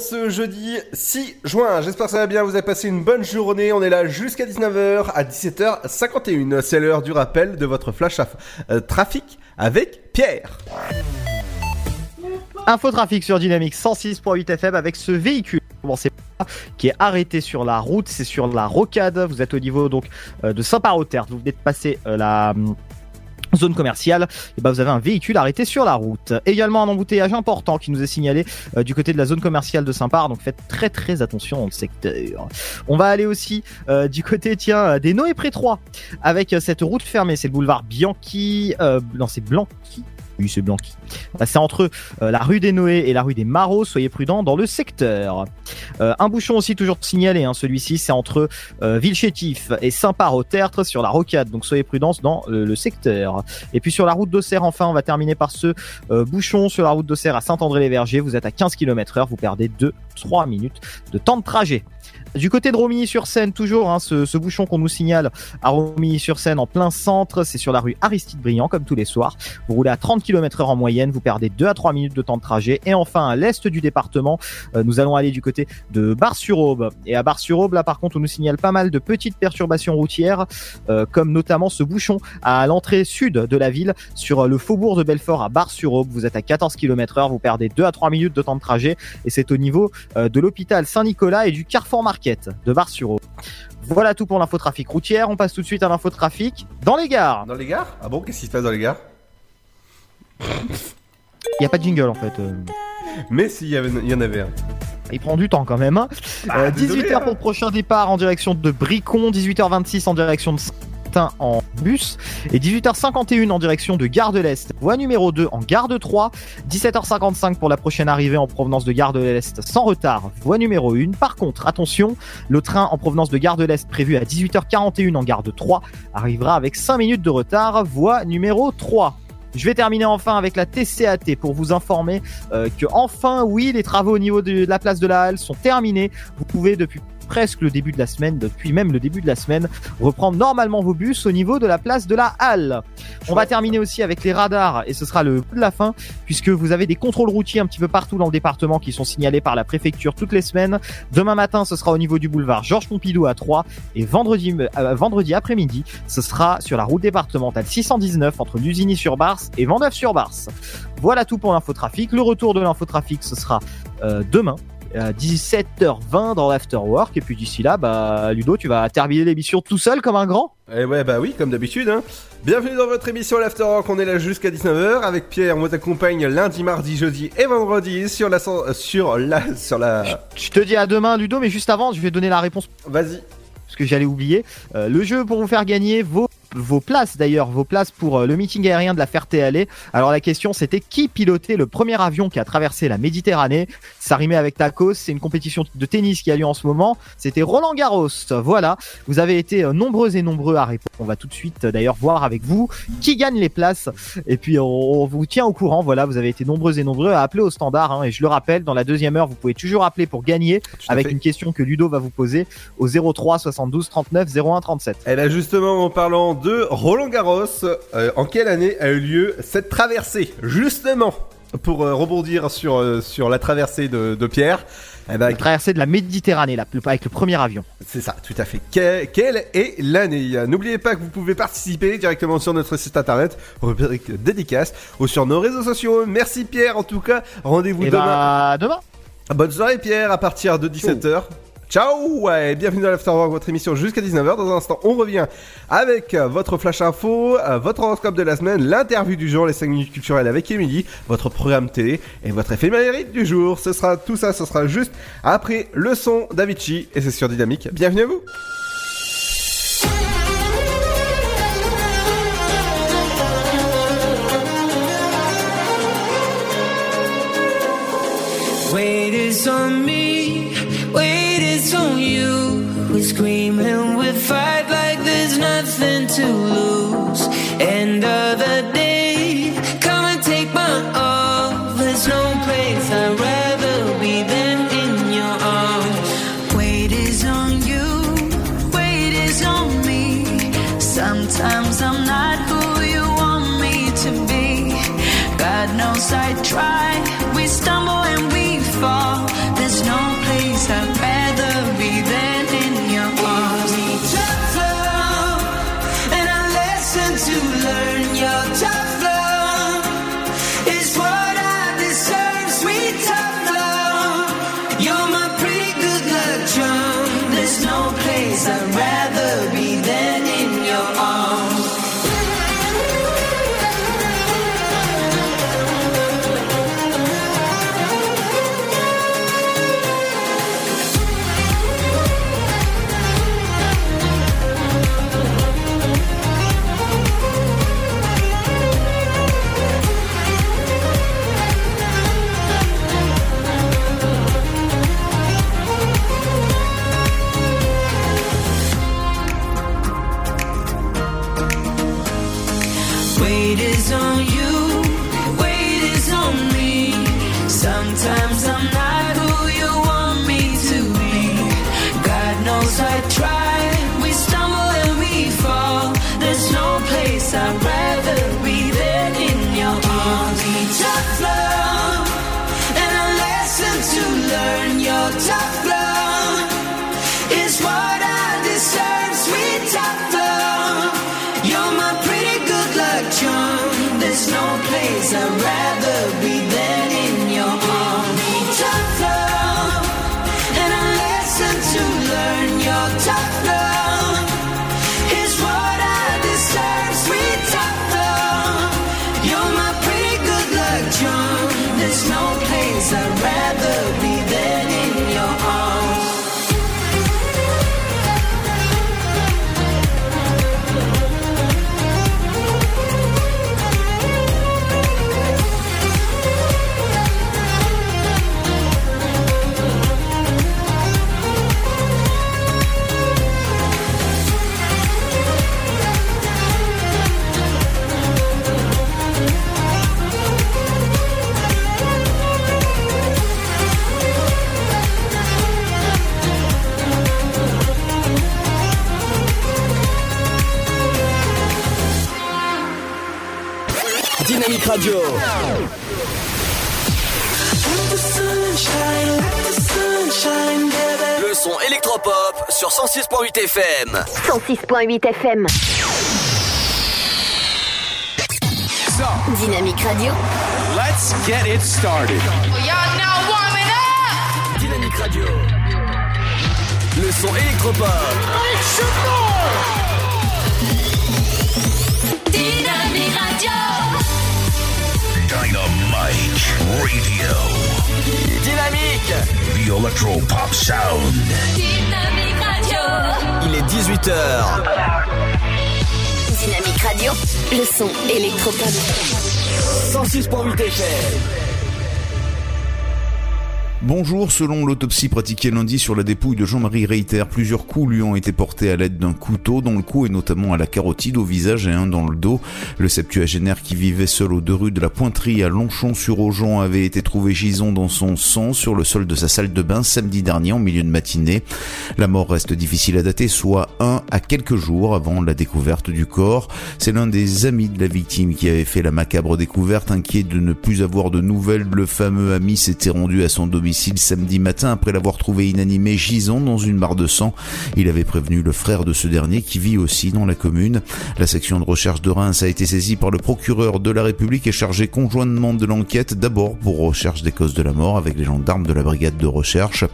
ce jeudi 6 juin. J'espère que ça va bien, vous avez passé une bonne journée. On est là jusqu'à 19h à 17h51. C'est l'heure du rappel de votre flash à euh, trafic avec Pierre. Infotrafic sur Dynamique 106.8 FM avec ce véhicule. Qui est arrêté sur la route, c'est sur la rocade. Vous êtes au niveau donc euh, de Saint-Par-au-Terre. Vous venez de passer euh, la hum, zone commerciale. Et ben vous avez un véhicule arrêté sur la route. Également un embouteillage important qui nous est signalé euh, du côté de la zone commerciale de Saint-Par. Donc faites très très attention dans le secteur. On va aller aussi euh, du côté tiens euh, des Noé Pré 3 avec cette route fermée. C'est le boulevard Bianchi. Non c'est Blanqui. C'est entre euh, la rue des Noé et la rue des Marauds. Soyez prudents dans le secteur. Euh, un bouchon aussi toujours signalé. Hein, Celui-ci, c'est entre euh, Villechétif et Saint-Par-au-Tertre sur la rocade. Donc soyez prudents dans euh, le secteur. Et puis sur la route d'Auxerre, enfin, on va terminer par ce bouchon sur la route d'Auxerre à Saint-André-les-Vergers. Vous êtes à 15 km heure. Vous perdez 2-3 minutes de temps de trajet. Du côté de Romilly-sur-Seine, toujours hein, ce, bouchon qu'on nous signale à Romilly-sur-Seine en plein centre, c'est sur la rue Aristide Briand comme tous les soirs. Vous roulez à 30 km heure en moyenne, vous perdez 2 à 3 minutes de temps de trajet. Et enfin, à l'est du département, euh, nous allons aller du côté de Bar-sur-Aube. Et à Bar-sur-Aube, là par contre, on nous signale pas mal de petites perturbations routières, euh, comme notamment ce bouchon à l'entrée sud de la ville sur euh, le faubourg de Belfort à Bar-sur-Aube. Vous êtes à 14 km heure, vous perdez 2 à 3 minutes de temps de trajet. Et c'est au niveau de l'hôpital Saint-Nicolas et du Carrefour De Bar-sur-Aube. Voilà tout pour l'infotrafic routière. On passe tout de suite à l'infotrafic dans les gares. Dans les gares? Ah bon, qu'est-ce qui se passe dans les gares? Il n'y a pas de jingle en fait. euh. Mais s'il y, avait- il y en avait un. Il prend du temps quand même. hein. Bah, Euh, désolé, 18h hein. pour le prochain départ en direction de Bricon, 18h26 en direction de En bus et 18h51 en direction de Gare de l'Est. Voie numéro 2 en Gare de 3, 17h55 pour la prochaine arrivée en provenance de Gare de l'Est sans retard. Voie numéro 1. Par contre, attention, le train en provenance de Gare de l'Est prévu à 18h41 en Gare de 3 arrivera avec 5 minutes de retard. Voie numéro 3. Je vais terminer enfin avec la TCAT pour vous informer euh, que enfin, oui, les travaux au niveau de la place de la Halle sont terminés. Vous pouvez depuis presque le début de la semaine, depuis même le début de la semaine, reprendre normalement vos bus au niveau de la place de la Halle. On va terminer aussi avec les radars et ce sera le coup de la fin puisque vous avez des contrôles routiers un petit peu partout dans le département qui sont signalés par la préfecture toutes les semaines. Demain matin, ce sera au niveau du boulevard Georges Pompidou à 3 et vendredi, euh, vendredi après-midi, ce sera sur la route départementale 619 entre Lusigny-sur-Barse et Vendœuvre-sur-Barse. Voilà tout pour l'infotrafic. Le retour de l'infotrafic, ce sera euh, demain à 17h20 dans l'afterwork et puis d'ici là bah Ludo tu vas terminer l'émission tout seul comme un grand Eh ouais, bah oui, comme d'habitude. Hein. Bienvenue dans votre émission L'After Rock. On est là jusqu'à 19h avec Pierre. On vous accompagne lundi, mardi, jeudi et vendredi sur la sen- sur la sur la. je te dis à demain Ludo mais juste avant je vais donner la réponse Vas-y. parce que j'allais oublier Euh, le jeu pour vous faire gagner vos vos places d'ailleurs, vos places pour euh, le meeting aérien de la Ferté-Alais. Alors la question c'était qui pilotait le premier avion qui a traversé la Méditerranée? Ça rimait avec tacos, c'est une compétition de tennis qui a lieu en ce moment. C'était Roland Garros. Voilà, vous avez été euh, nombreux et nombreux à répondre. On va tout de suite euh, d'ailleurs voir avec vous qui gagne les places. Et puis on, vous tient au courant. Voilà, vous avez été nombreux et nombreux à appeler au standard. hein. Et je le rappelle, dans la deuxième heure, vous pouvez toujours appeler pour gagner avec fait. une question que Ludo va vous poser au 03 72 39 01 37. Et là justement en parlant de Roland Garros, euh, en quelle année a eu lieu cette traversée Justement, pour euh, rebondir sur, euh, sur la traversée de, de Pierre, eh ben, La traversée de la Méditerranée, là, avec le premier avion. c'est ça, tout à fait. Que- quelle est l'année? N'oubliez pas que vous pouvez participer directement sur notre site internet, rubrique dédicace, ou sur nos réseaux sociaux. Merci Pierre en tout cas, rendez-vous Et demain. bah, demain. Bonne soirée Pierre, à partir de 17h. Ciao et bienvenue dans l'Afterwork, votre émission jusqu'à 19h. Dans un instant, on revient avec euh, votre flash info, euh, votre horoscope de la semaine, l'interview du jour, les 5 minutes culturelles avec Émilie, votre programme télé et votre éphémérite du jour. Ce sera tout ça, ce sera juste après le son d'Avicii et c'est sur Dynamique. Bienvenue à vous. You. We scream we fight like there's nothing to lose. End of the day, 106.8 FM. 106.8 FM. Dynamique Radio. Let's get it started. Y'all now warming up! Dynamique Radio. Le son électropop. Dynamique Radio! Dynamite Radio. Dynamique. The Electro Pop Sound. Dynamique Radio! Il est 18h. Dynamique Radio. Le son électropop. 106.8 FM. Bonjour, selon l'autopsie pratiquée lundi sur la dépouille de Jean-Marie Reiter, plusieurs coups lui ont été portés à l'aide d'un couteau dans le cou et notamment à la carotide, au visage et un dans le dos. Le septuagénaire qui vivait seul aux deux rues de la Pointerie à Longchamp-sur-Aujon avait été trouvé gisant dans son sang sur le sol de sa salle de bain samedi dernier en milieu de matinée. La mort reste difficile à dater, soit un à quelques jours avant la découverte du corps. C'est l'un des amis de la victime qui avait fait la macabre découverte, inquiet de ne plus avoir de nouvelles. Le fameux ami s'était rendu à son domicile samedi matin après l'avoir trouvé inanimé gisant dans une mare de sang. Il avait prévenu le frère de ce dernier qui vit aussi dans la commune. La section de recherche de Reims a été saisie par le procureur de la République et chargée conjointement de l'enquête, d'abord pour recherche des causes de la mort avec les gendarmes de la brigade de recherche.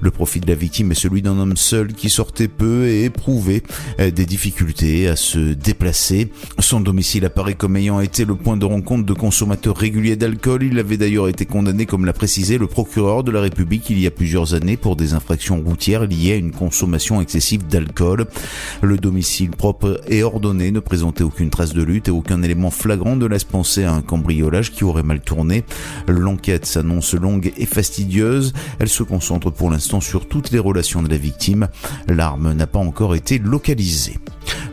Le profil de la victime est celui d'un homme seul qui sortait peu et éprouvait euh, des difficultés à se déplacer. Son domicile apparaît comme ayant été le point de rencontre de consommateurs réguliers d'alcool. Il avait d'ailleurs été condamné, comme l'a précisé le procureur de la République il y a plusieurs années pour des infractions routières liées à une consommation excessive d'alcool. Le domicile propre et ordonné ne présentait aucune trace de lutte et aucun élément flagrant ne laisse penser à un cambriolage qui aurait mal tourné. L'enquête s'annonce longue et fastidieuse. Elle se concentre pour l'instant sur toutes les relations de la victime. L'arme n'a pas encore été localisée.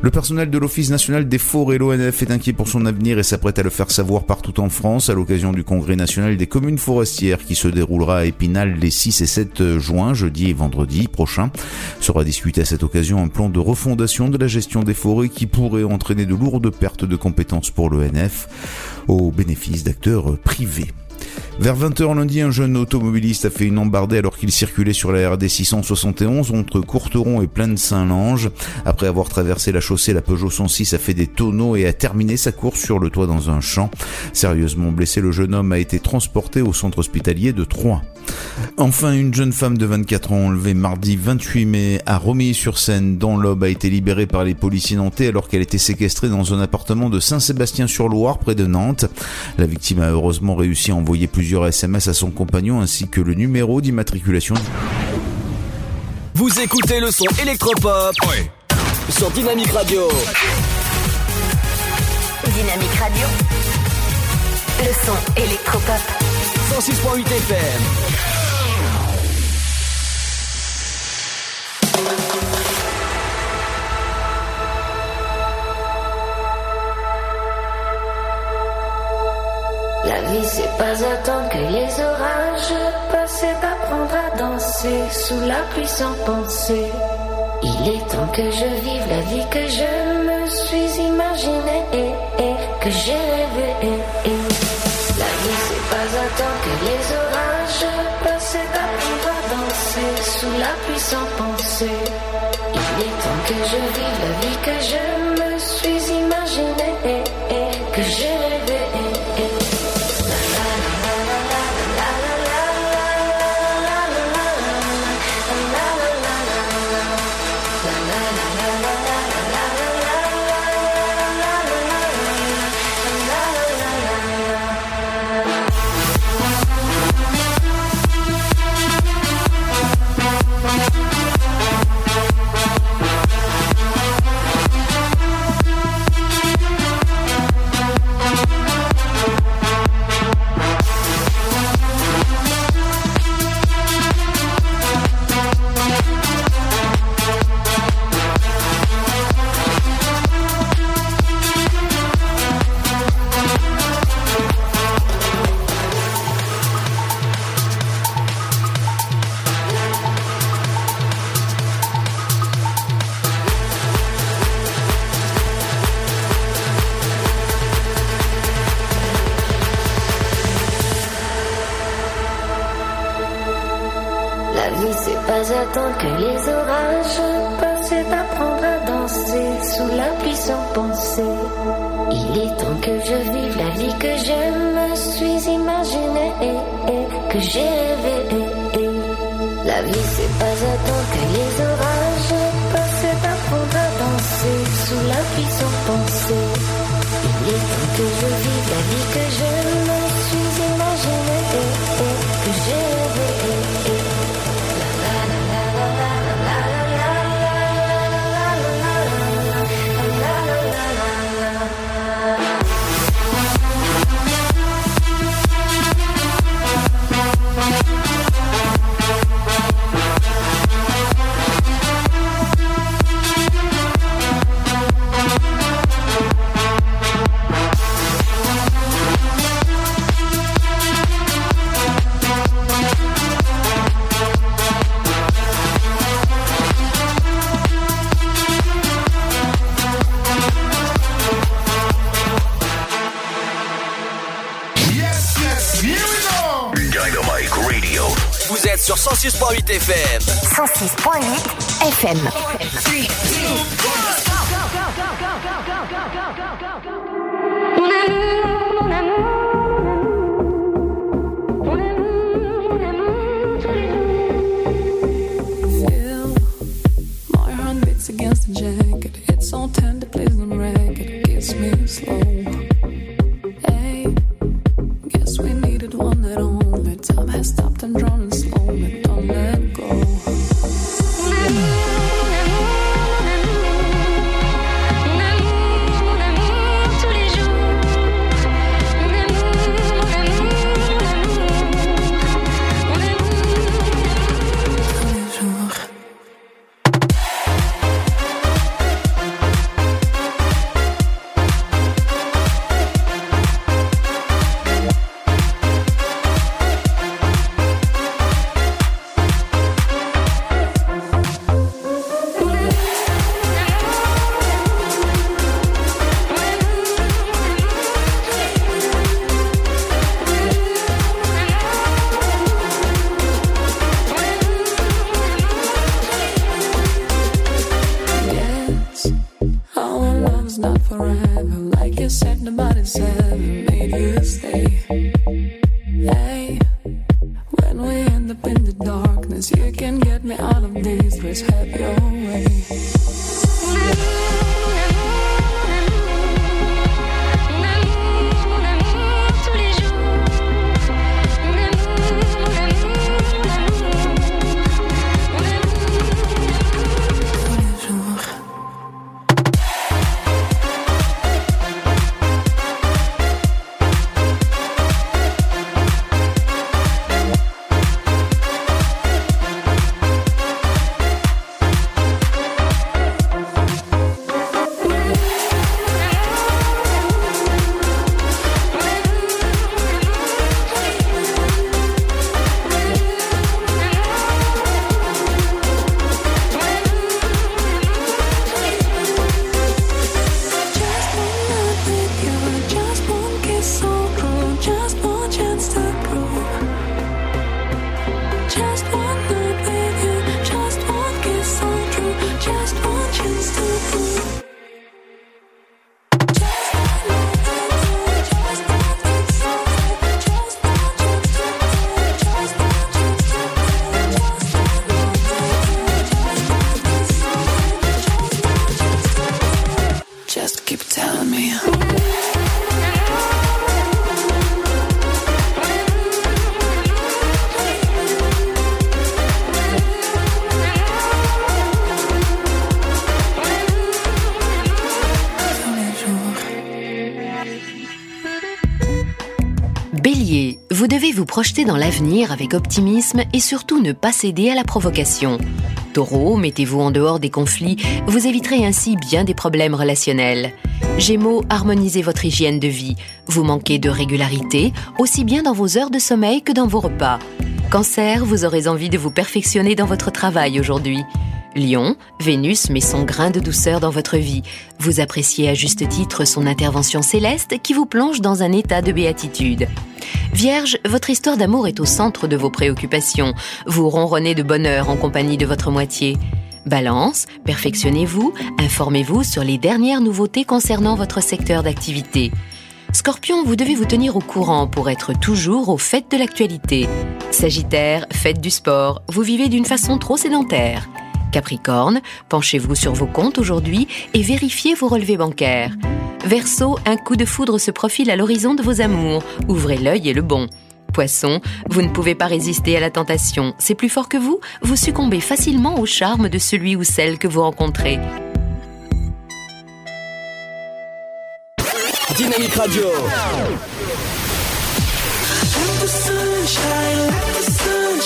Le personnel de l'Office national des forêts, l'ONF, est inquiet pour son avenir et s'apprête à le faire savoir partout en France à l'occasion du congrès national des communes forestières qui se déroulera à Les 6 et 7 juin, jeudi et vendredi prochain. Sera discuté à cette occasion un plan de refondation de la gestion des forêts qui pourrait entraîner de lourdes pertes de compétences pour l'ONF au bénéfice d'acteurs privés. Vers 20h lundi, un jeune automobiliste a fait une embardée alors qu'il circulait sur la RD 671 entre Courteron et Plaine Saint-Lange. Après avoir traversé la chaussée, la Peugeot 106 a fait des tonneaux et a terminé sa course sur le toit dans un champ. Sérieusement blessé, le jeune homme a été transporté au centre hospitalier de Troyes. Enfin, une jeune femme de 24 ans enlevée mardi 28 mai à Romilly-sur-Seine dans l'Aube a été libérée par les policiers nantais alors qu'elle était séquestrée dans un appartement de Saint-Sébastien-sur-Loire près de Nantes. La victime a heureusement réussi à envoyer plusieurs SMS à son compagnon ainsi que le numéro d'immatriculation. Vous écoutez le son électropop sur Dynamique Radio. Dynamique Radio. Le son électropop. 106.8 FM. La vie, c'est pas attendre que les orages passent, c'est apprendre à danser sous la pluie sans penser. Il est temps que je vive la vie que je me suis imaginée et, et que j'ai rêvé. La vie, c'est pas attendre que les orages passent, c'est apprendre à danser sous la pluie sans penser. Il est temps que je vive la vie que je me suis imaginée et, et que j'ai rêvé. Attendre que les orages passent, c'est apprendre à danser sous la pluie sans penser. Il est temps que je vive la vie que je me suis imaginée et, et que j'ai rêvé. La vie, c'est pas attendre que les orages passent, c'est apprendre à danser sous la pluie sans penser. Il est temps que je vive la vie que je me suis 106.8 FM. 106.8 FM. Projeter dans l'avenir avec optimisme et surtout ne pas céder à la provocation. Taureau, mettez-vous en dehors des conflits, vous éviterez ainsi bien des problèmes relationnels. Gémeaux, harmonisez votre hygiène de vie. Vous manquez de régularité, aussi bien dans vos heures de sommeil que dans vos repas. Cancer, vous aurez envie de vous perfectionner dans votre travail aujourd'hui. Lion, Vénus met son grain de douceur dans votre vie. Vous appréciez à juste titre son intervention céleste qui vous plonge dans un état de béatitude. Vierge, votre histoire d'amour est au centre de vos préoccupations. Vous ronronnez de bonheur en compagnie de votre moitié. Balance, perfectionnez-vous, informez-vous sur les dernières nouveautés concernant votre secteur d'activité. Scorpion, vous devez vous tenir au courant pour être toujours au fait de l'actualité. Sagittaire, faites du sport, vous vivez d'une façon trop sédentaire. Capricorne, penchez-vous sur vos comptes aujourd'hui et vérifiez vos relevés bancaires. Verseau, un coup de foudre se profile à l'horizon de vos amours. Ouvrez l'œil et le bon. Poisson, vous ne pouvez pas résister à la tentation. C'est plus fort que vous, vous succombez facilement au charme de celui ou celle que vous rencontrez. Dynamique Radio.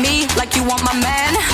me like you want my man.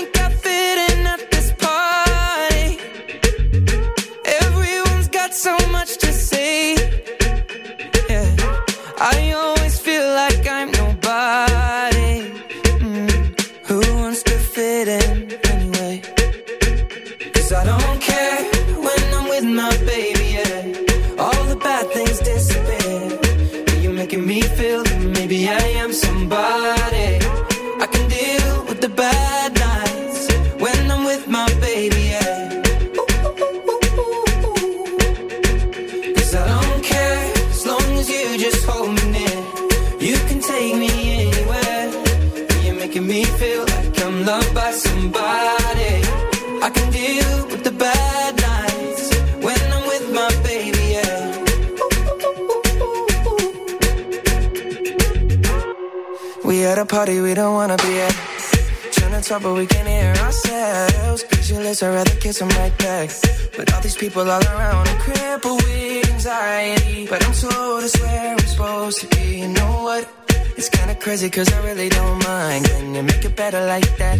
people all around and crippled with anxiety. But I'm told it's where I'm supposed to be. You know what? It's kinda crazy cause I really don't mind. Can you make it better like that?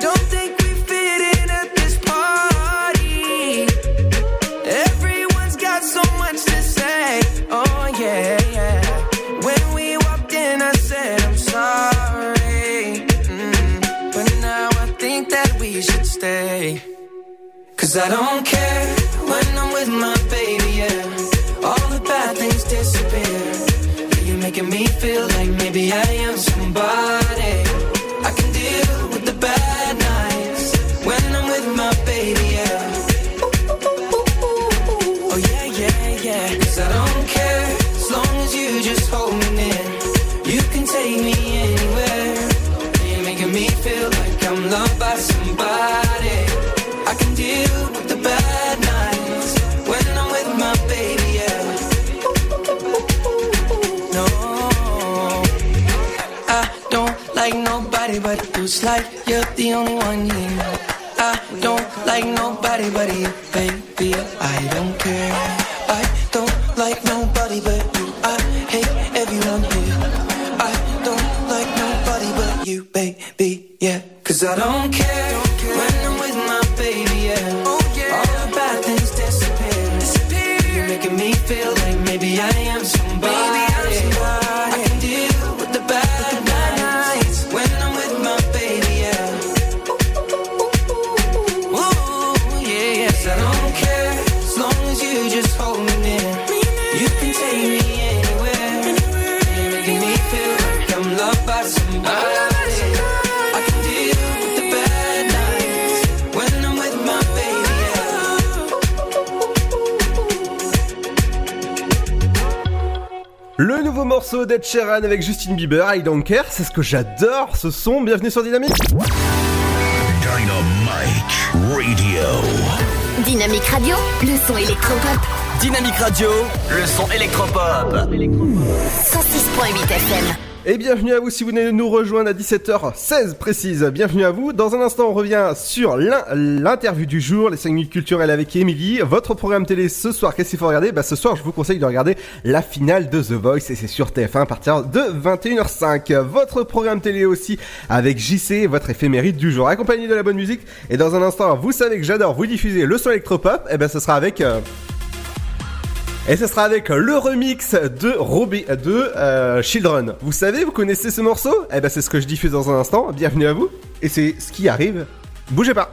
Don't think we fit in at this party. Everyone's got so much to say. Oh yeah, yeah. When we walked in, I said I'm sorry. Mm. But now I think that we should stay. Cause I don't care Sheeran avec Justin Bieber, I Don't Care, c'est ce que j'adore ce son. Bienvenue sur Dynamique. Dynamite Radio. Dynamique Radio, le son électropop. Dynamique Radio, le son électropop. 106.8 FM. Et bienvenue à vous si vous venez de nous rejoindre à 17h16 précise. Bienvenue à vous. Dans un instant, on revient sur l'in- l'interview du jour, les 5 minutes culturelles avec Émilie. Votre programme télé ce soir, qu'est-ce qu'il faut regarder? Bah ce soir, je vous conseille de regarder la finale de The Voice et c'est sur TF1 à partir de 21h05. Votre programme télé aussi avec JC, votre éphéméride du jour, accompagné de la bonne musique. Et dans un instant, vous savez que j'adore vous diffuser le son électropop. Et ben ce sera avec... euh, et ce sera avec le remix de Robbie de euh, Children. Vous savez, vous connaissez ce morceau? Eh ben c'est ce que je diffuse dans un instant. Bienvenue à vous. Et c'est ce qui arrive. Bougez pas.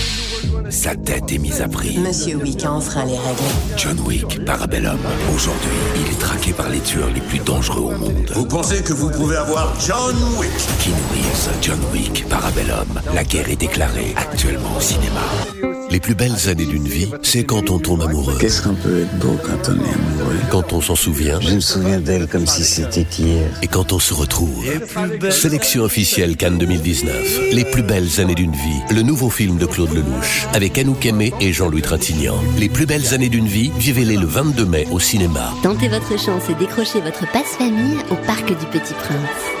Sa tête est mise à prix. Monsieur Wick a enfreint les règles. John Wick, Parabellum. Aujourd'hui, il est traqué par les tueurs les plus dangereux au monde. Vous pensez que vous pouvez avoir John Wick? Keanu Reeves, John Wick, Parabellum? La guerre est déclarée actuellement au cinéma. Les plus belles années d'une vie, c'est quand on tombe amoureux. Qu'est-ce qu'on peut être beau quand on est amoureux? Quand on s'en souvient. Je me souviens d'elle comme si c'était hier. Et quand on se retrouve. Sélection officielle Cannes 2019. Les plus belles années d'une vie. Le nouveau film de Claude Lelouch. Avec Anouk Aimé et Jean-Louis Trintignant. Les plus belles années d'une vie, vivez-les le 22 mai au cinéma. Tentez votre chance et décrochez votre passe-famille au Parc du Petit Prince.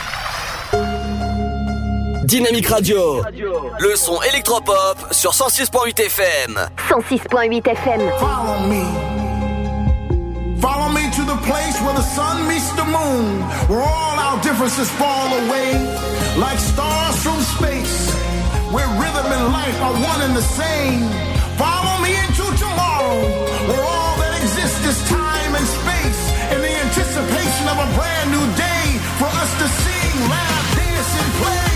Dynamique Radio, le son électropop sur 106.8 FM. 106.8 FM. Follow me. Follow me to the place where the sun meets the moon, where all our differences fall away like stars from space, where rhythm and life are one and the same. Follow me into tomorrow, where all that exists is time and space, in the anticipation of a brand new day for us to sing, laugh, dance, and play.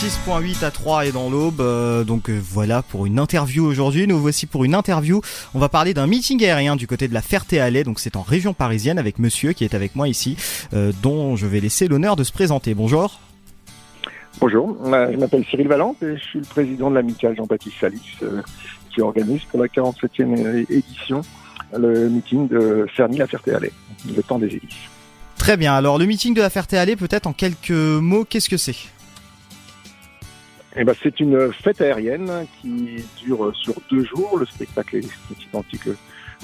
6.8 à 3 et dans l'aube. Euh, donc euh, voilà pour une interview aujourd'hui. Nous voici pour une interview. On va parler d'un meeting aérien du côté de la Ferté-Alais. Donc c'est en région parisienne avec monsieur qui est avec moi ici, euh, dont je vais laisser l'honneur de se présenter. Bonjour. Bonjour, je m'appelle Cyril Valente et je suis le président de l'amicale Jean-Baptiste Salis qui organise pour la 47e édition le meeting de Cerny-la-Ferté-Alais, le temps des hélices. Très bien, alors le meeting de la Ferté-Alais, peut-être en quelques mots, qu'est-ce que c'est? Eh ben, c'est une fête aérienne qui dure sur deux jours. Le spectacle est, identique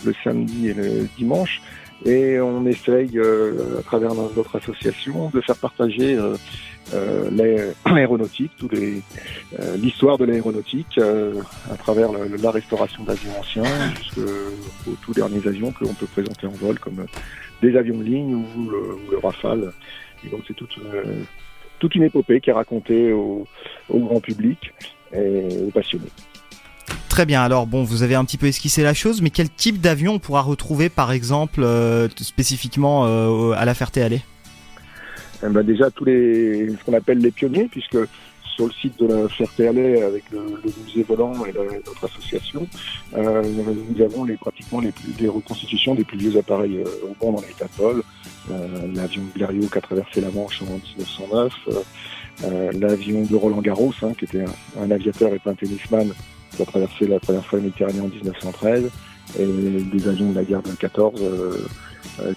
le, samedi et le dimanche. Et on essaye, euh, à travers notre association, de faire partager euh, euh, l'aéronautique, l'histoire de l'aéronautique, à travers la restauration d'avions anciens jusqu'aux tout derniers avions que l'on peut présenter en vol, comme des avions de ligne ou le, Rafale. Et donc c'est toute toute une épopée qui est racontée au, grand public et aux passionnés. Très bien, alors bon, vous avez un petit peu esquissé la chose, mais quel type d'avion on pourra retrouver par exemple euh, spécifiquement euh, à la Ferté-Alais eh ben Déjà tous les ce qu'on appelle les pionniers, puisque sur le site de la Ferté-Alais avec le, musée volant et notre association, euh, nous avons les, pratiquement les, reconstitutions des plus vieux appareils au monde dans l'état de vol. L'avion Blériot qui a traversé la Manche en 1909, l'avion de Roland Garros, hein, qui était un, aviateur et un tennisman, qui a traversé la première fois la Méditerranée en 1913, et des avions de la guerre de 14 euh,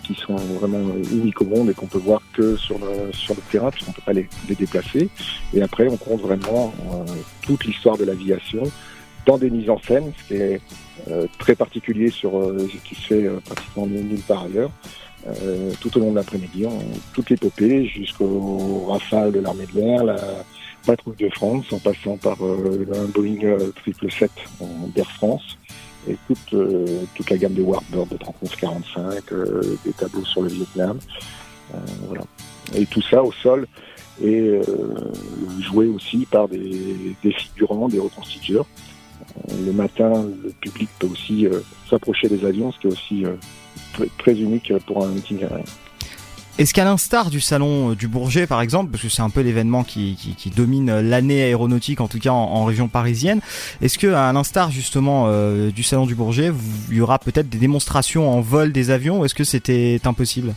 qui sont vraiment uniques au monde et qu'on peut voir que sur le, sur le terrain puisqu'on ne peut pas les, les, déplacer. Et après, on compte vraiment euh, toute l'histoire de l'aviation dans des mises en scène, ce qui est euh, très particulier sur ce qui se fait pratiquement nulle part ailleurs. tout au long de l'après-midi, toute l'épopée jusqu'au Rafale de l'armée de l'air, la patrouille de France, en passant par un Boeing 777 d'Air France, et toute, euh, toute la gamme des Warbird de 39-45, euh, des tableaux sur le Vietnam. Euh, voilà. Et tout ça au sol et joué aussi par des, des figurants, des reconstituteurs. le matin, le public peut aussi s'approcher des avions, ce qui est aussi très, unique pour un meeting. Est-ce qu'à l'instar du salon euh, du Bourget par exemple, parce que c'est un peu l'événement qui, domine l'année aéronautique en tout cas en, région parisienne, est-ce que à l'instar justement euh, du salon du Bourget, il y aura peut-être des démonstrations en vol des avions ou est-ce que c'était impossible?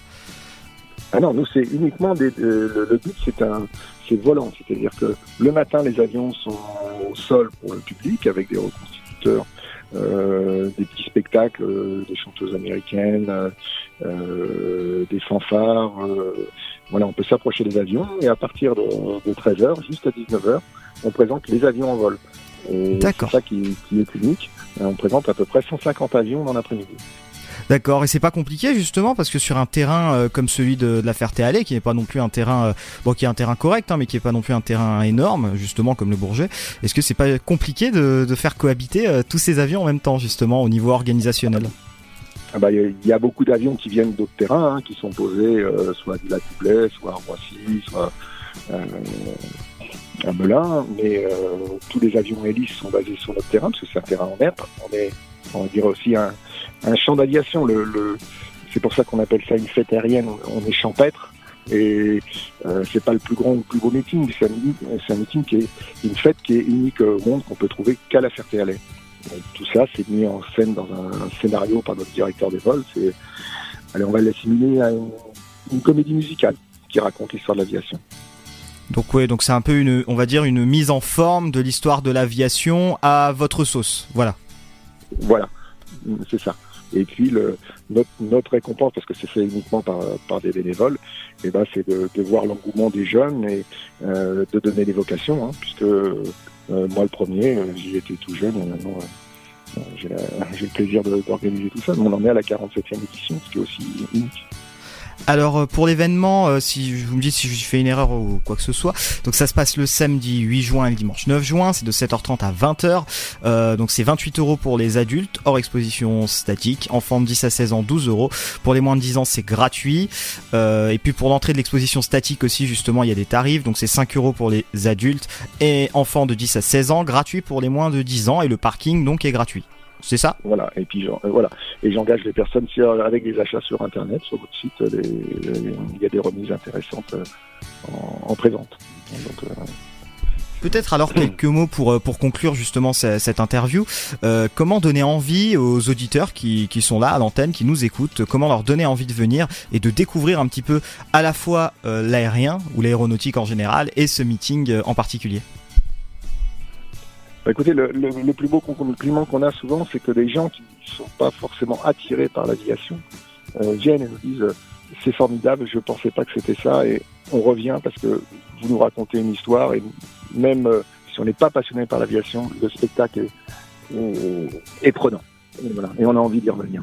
Ah non, nous c'est uniquement des, euh, le, but c'est un c'est volant, c'est-à-dire que le matin les avions sont au sol pour le public avec des reconstituteurs euh, des petits spectacles, euh, des chanteuses américaines, euh, des fanfares. voilà, on peut s'approcher des avions et à partir de, 13h jusqu'à 19h, on présente les avions en vol. C'est ça qui, qui, est unique. On présente à peu près 150 avions dans l'après-midi. D'accord, et c'est pas compliqué justement parce que sur un terrain euh, comme celui de, la Ferté-Alais, qui n'est pas non plus un terrain, euh, bon, qui est un terrain correct, hein, mais qui est pas non plus un terrain énorme, justement comme le Bourget, est-ce que c'est pas compliqué de, faire cohabiter euh, tous ces avions en même temps, justement, au niveau organisationnel? Ah bah, il y, a beaucoup d'avions qui viennent d'autres terrains, hein, qui sont posés soit à la Doublet, soit à Roissy, soit à Melun, mais tous les avions hélices sont basés sur notre terrain, parce que c'est un terrain en. On est, on dirait aussi un, un champ d'aviation. C'est pour ça qu'on appelle ça une fête aérienne. On, est champêtre et euh, c'est pas le plus grand ou le plus beau meeting. C'est un, meeting qui est une fête qui est unique au monde qu'on peut trouver qu'à la Ferté-Alais. Tout ça, c'est mis en scène dans un, scénario par notre directeur des vols. Allez, on va l'assimiler à une, comédie musicale qui raconte l'histoire de l'aviation. Donc ouais, donc c'est un peu une, on va dire une mise en forme de l'histoire de l'aviation à votre sauce. Voilà. Voilà, c'est ça. Et puis notre, récompense, parce que c'est fait uniquement par, des bénévoles, et eh ben c'est de, voir l'engouement des jeunes et euh, de donner des vocations, hein, puisque euh, moi le premier, euh, j'y étais tout jeune, et maintenant j'ai le plaisir d'organiser tout ça. Mais on en est à la 47e édition, ce qui est aussi unique. Alors euh, pour l'événement, euh, si vous me dites si je fais une erreur ou quoi que ce soit, donc ça se passe le samedi 8 juin et le dimanche 9 juin, c'est de 7h30 à 20h, euh, donc c'est 28 euros pour les adultes, hors exposition statique, enfants de 10 à 16 ans 12 euros, pour les moins de 10 ans c'est gratuit, et puis pour l'entrée de l'exposition statique aussi justement il y a des tarifs, donc c'est 5 euros pour les adultes et enfants de 10 à 16 ans, gratuit pour les moins de 10 ans. Et le parking donc est gratuit. C'est ça Voilà. Et puis euh, voilà. Et j'engage les personnes avec des achats sur internet, sur votre site. il y a des remises intéressantes euh, en, présente. Donc, euh, Peut-être alors quelques mots pour, euh, pour conclure justement ce- cette interview. Euh, comment donner envie aux auditeurs qui, qui sont là à l'antenne, qui nous écoutent, comment leur donner envie de venir et de découvrir un petit peu à la fois euh, l'aérien ou l'aéronautique en général et ce meeting euh, en particulier? Bah, écoutez, le, le, le plus beau compliment qu'on a souvent, c'est que des gens qui ne sont pas forcément attirés par l'aviation euh, viennent et nous disent euh, c'est formidable, je ne pensais pas que c'était ça, et on revient parce que vous nous racontez une histoire, et même euh, si on n'est pas passionné par l'aviation, le spectacle est, est, est prenant. Et, voilà. et on a envie d'y revenir.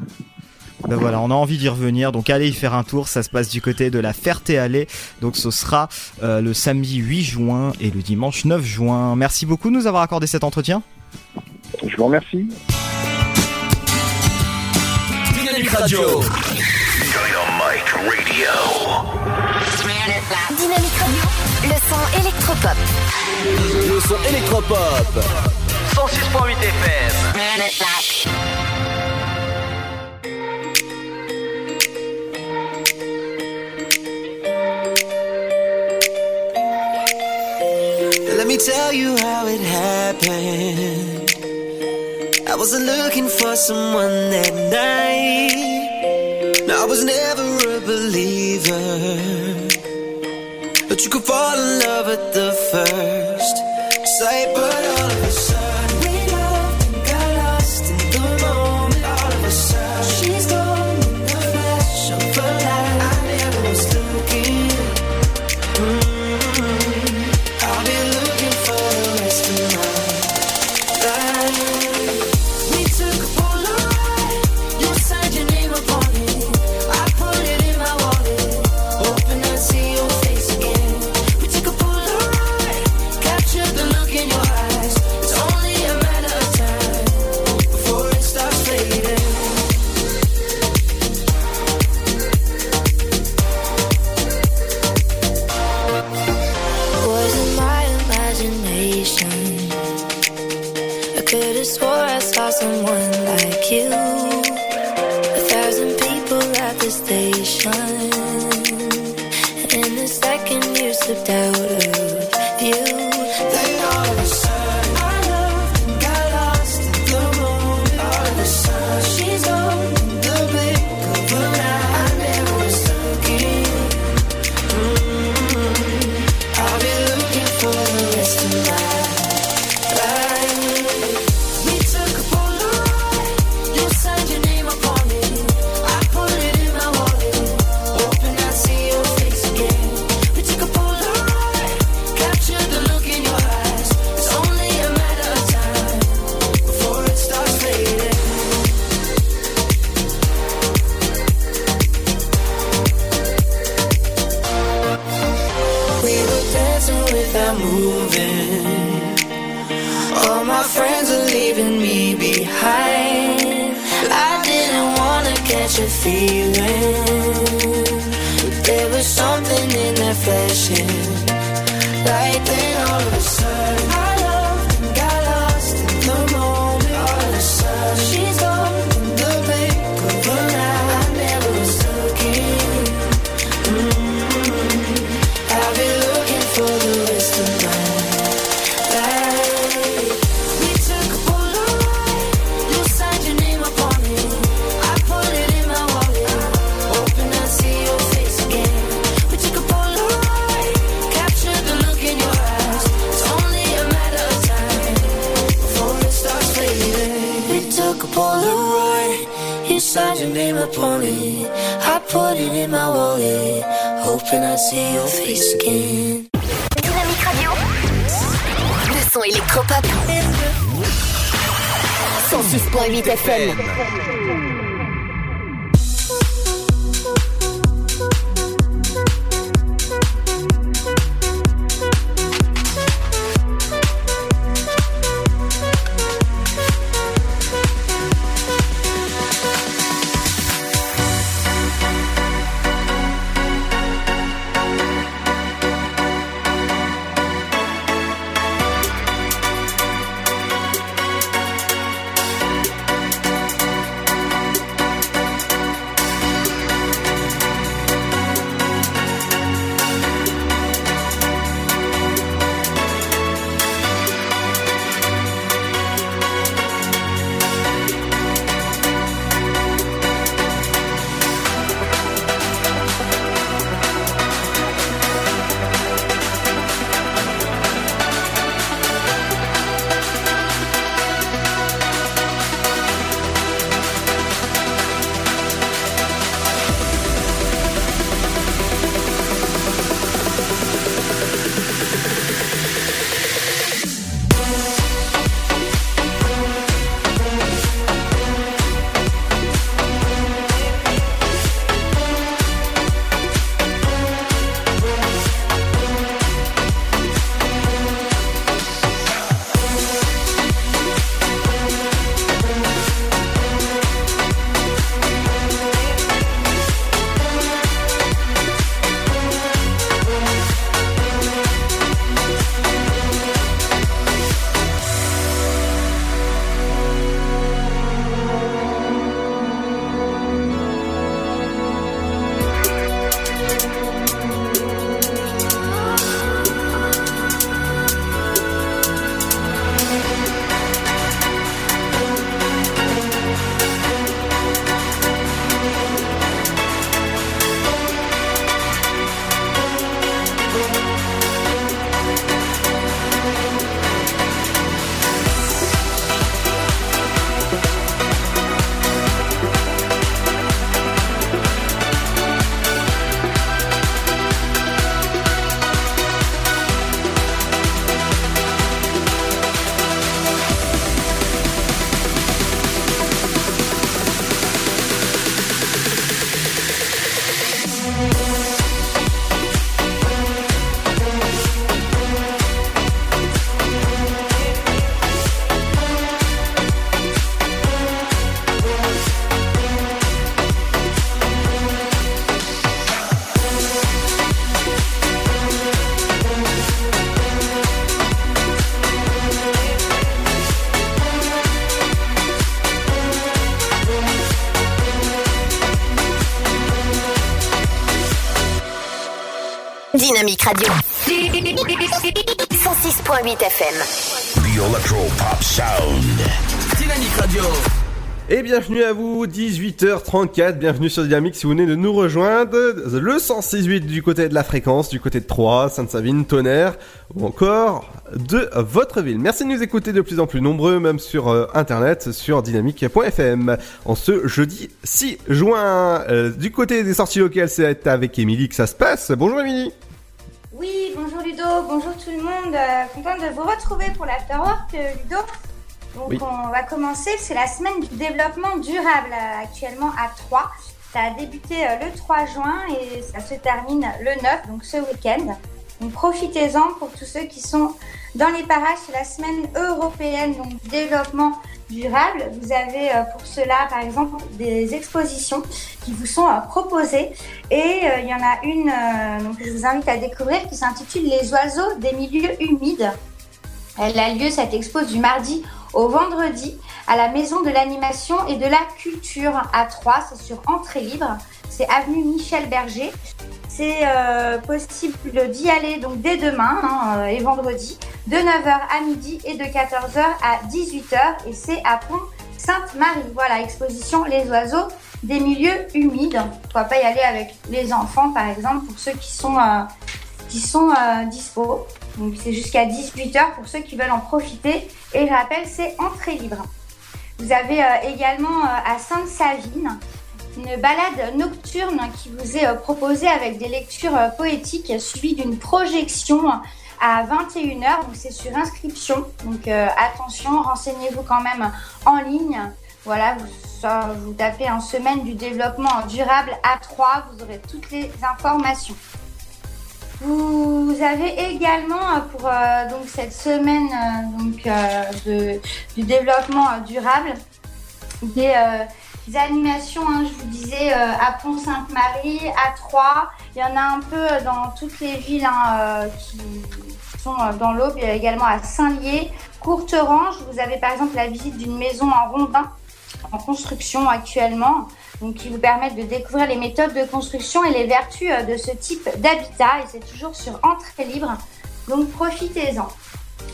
Ben voilà, on a envie d'y revenir, donc allez y faire un tour, ça se passe du côté de la Ferté-Allée, donc ce sera euh, le samedi 8 juin et le dimanche 9 juin. Merci beaucoup de nous avoir accordé cet entretien. Je vous remercie. Dynamique Radio. Dynamite Radio. Dynamique Radio, le son électropop. Le son électropop. 106.8 FM. Me tell you how it happened. I wasn't looking for someone that night. I was never a believer. But you could fall in love at the first sight. But catch a feeling. But there was something in that flashing see your face again. Dynamique Radio, le son électropop. 106.8 FM. Dynamique Radio. 106.8 FM. The Electro Pop Sound. Dynamique Radio. Et bienvenue à vous, 18h34, bienvenue sur Dynamique si vous venez de nous rejoindre, le 168 du côté de la fréquence, du côté de Troyes, Sainte-Savine, Tonnerre, ou encore de votre ville. Merci de nous écouter de plus en plus nombreux, même sur euh, internet, sur dynamique.fm. En ce jeudi 6 juin, euh, du côté des sorties locales, c'est avec Émilie que ça se passe. Bonjour Émilie Oui, bonjour Ludo, bonjour tout le monde. Euh, contente de vous retrouver pour l'afterwork, euh, Ludo. Donc Oui. on va commencer, c'est la semaine du développement durable euh, actuellement à 3. Ça a débuté euh, le 3 juin et ça se termine le 9, donc ce week-end. Donc profitez-en pour tous ceux qui sont dans les parages, c'est la semaine européenne donc du développement Vous avez euh, pour cela par exemple des expositions qui vous sont euh, proposées et euh, il y en a une que je vous invite à découvrir qui s'intitule Les oiseaux des milieux humides. Elle a lieu cette expo du mardi au vendredi à la Maison de l'animation et de la culture à Troyes. C'est sur entrée libre. C'est avenue Michel Berger. C'est euh, possible d'y aller donc dès demain hein, euh, et vendredi de 9h à midi et de 14h à 18h et c'est à Pont Sainte-Marie. Voilà, exposition Les oiseaux des milieux humides. Pourquoi pas y aller avec les enfants par exemple pour ceux qui sont, euh, qui sont euh, dispo. Donc c'est jusqu'à 18h pour ceux qui veulent en profiter. Et je rappelle, c'est entrée libre. Vous avez également à Sainte-Savine une balade nocturne qui vous est euh, proposée avec des lectures euh, poétiques suivies d'une projection à 21h. Donc c'est sur inscription. Donc euh, attention, renseignez-vous quand même en ligne. Voilà, vous, tapez en semaine du développement durable à 3, vous aurez toutes les informations. Vous avez également pour donc cette semaine du développement durable des animations, hein, je vous disais, euh, à Pont-Sainte-Marie, à Troyes. Il y en a un peu dans toutes les villes hein, euh, qui sont euh, dans l'Aube. Il y a également à Saint-Lié, Courterange. Vous avez par exemple la visite d'une maison en rondin en construction actuellement, donc qui vous permettent de découvrir les méthodes de construction et les vertus euh, de ce type d'habitat. Et c'est toujours sur entrée libre, donc profitez-en.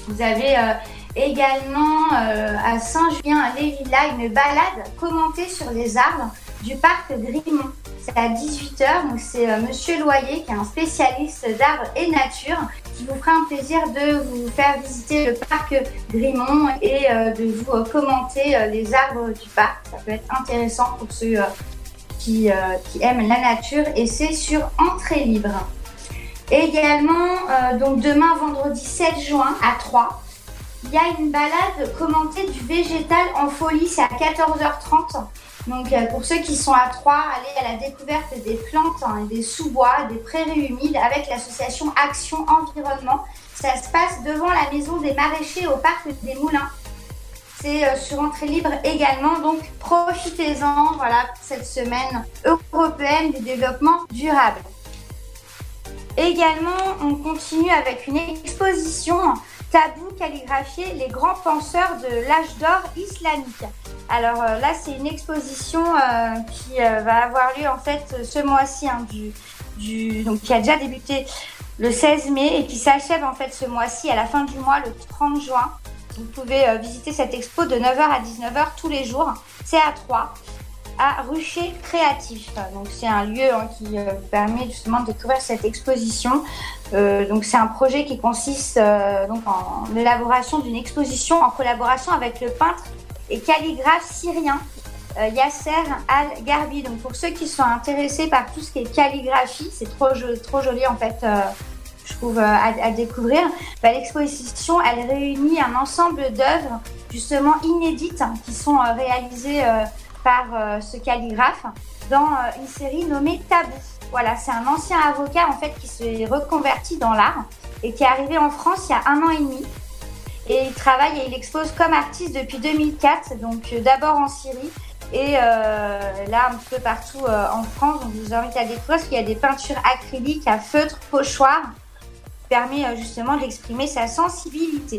Vous avez euh, également euh, à Saint-Julien-les-Villas une balade commentée sur les arbres du parc Grimont. C'est à 18h, donc c'est euh, Monsieur Loyer qui est un spécialiste d'arbres et nature qui vous fera un plaisir de vous faire visiter le parc Grimont et euh, de vous euh, commenter les arbres du parc. Ça peut être intéressant pour ceux qui, aiment la nature et c'est sur entrée libre. Également, donc demain vendredi 7 juin à 3, il y a une balade commentée du végétal en folie, c'est à 14h30. Donc euh, pour ceux qui sont à Troyes, allez à la découverte des plantes hein, des sous-bois, des prairies humides avec l'association Action Environnement. Ça se passe devant la maison des maraîchers au parc des Moulins. C'est euh, sur entrée libre également, donc profitez-en voilà, pour cette semaine européenne du développement durable. Également, on continue avec une exposition tabou calligraphié les grands penseurs de l'âge d'or islamique. Alors euh, là, c'est une exposition euh, qui euh, va avoir lieu en fait ce mois-ci, hein, donc qui a déjà débuté le 16 mai et qui s'achève en fait ce mois-ci à la fin du mois, le 30 juin. Vous pouvez visiter cette expo de 9h à 19h tous les jours. C'est à 3 à Rucher Créatif. Donc c'est un lieu hein, qui euh, permet justement de découvrir cette exposition. Euh, donc c'est un projet qui consiste euh, donc en l'élaboration d'une exposition en collaboration avec le peintre et calligraphe syrien Yasser Al-Garbi. Donc pour ceux qui sont intéressés par tout ce qui est calligraphie, c'est trop, trop joli en fait. je trouve à, découvrir. Bah, L'exposition, elle réunit un ensemble d'œuvres justement inédites hein, qui sont réalisées par euh, ce calligraphe dans euh, une série nommée Tabou. Voilà, c'est un ancien avocat en fait qui s'est reconverti dans l'art et qui est arrivé en France il y a un an et demi. Et il travaille et il expose comme artiste depuis 2004, donc euh, d'abord en Syrie et là un petit peu partout en France. Donc je vous invite à découvrir parce qu'il y a des peintures acryliques à feutre, pochoir, qui permet euh, justement d'exprimer sa sensibilité.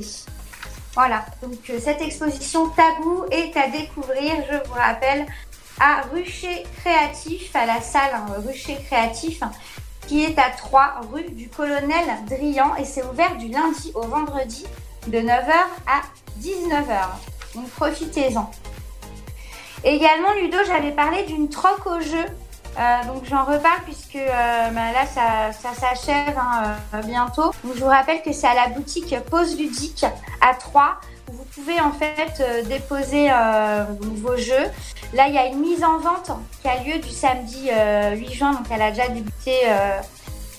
Voilà, donc euh, cette exposition tabou est à découvrir, je vous rappelle, à Rucher Créatif, à la salle hein, Rucher Créatif, qui est à 3 rue du Colonel Drian et c'est ouvert du lundi au vendredi de 9h à 19h. Donc profitez-en. Également, Ludo, j'avais parlé d'une troque au jeu. Euh, donc j'en reparle puisque euh, bah, là ça, s'achève hein, euh, bientôt. Donc, je vous rappelle que c'est à la boutique Pause Ludique à 3 où vous pouvez en fait déposer vos jeux. Là il y a une mise en vente qui a lieu du samedi euh, 8 juin, donc elle a déjà débuté.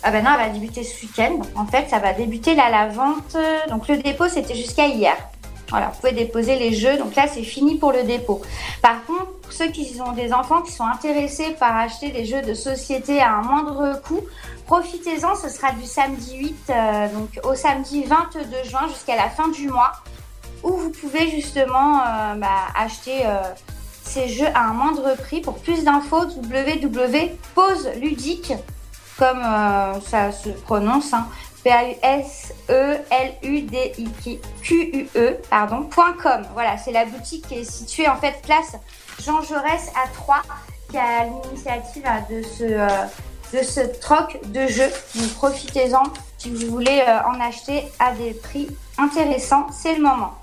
ah ben non, elle va débuter ce week-end. En fait, ça va débuter là la vente. Donc le dépôt c'était jusqu'à hier. Voilà, vous pouvez déposer les jeux. Donc là, c'est fini pour le dépôt. Par contre, pour ceux qui ont des enfants qui sont intéressés par acheter des jeux de société à un moindre coût, profitez-en. Ce sera du samedi 8, euh, donc au samedi 22 juin jusqu'à la fin du mois, où vous pouvez justement euh, bah, acheter euh, ces jeux à un moindre prix. Pour plus d'infos, www.pauseludique, comme ça se prononce, hein, P-A-U-S-E-L-U-D-I-Q-U-E, pardon. Voilà, c'est la boutique qui est située en fait place Jean Jaurès à 3, qui a l'initiative hein, de ce, euh, de ce troc de jeux. Donc profitez-en si vous voulez euh, en acheter à des prix intéressants, c'est le moment.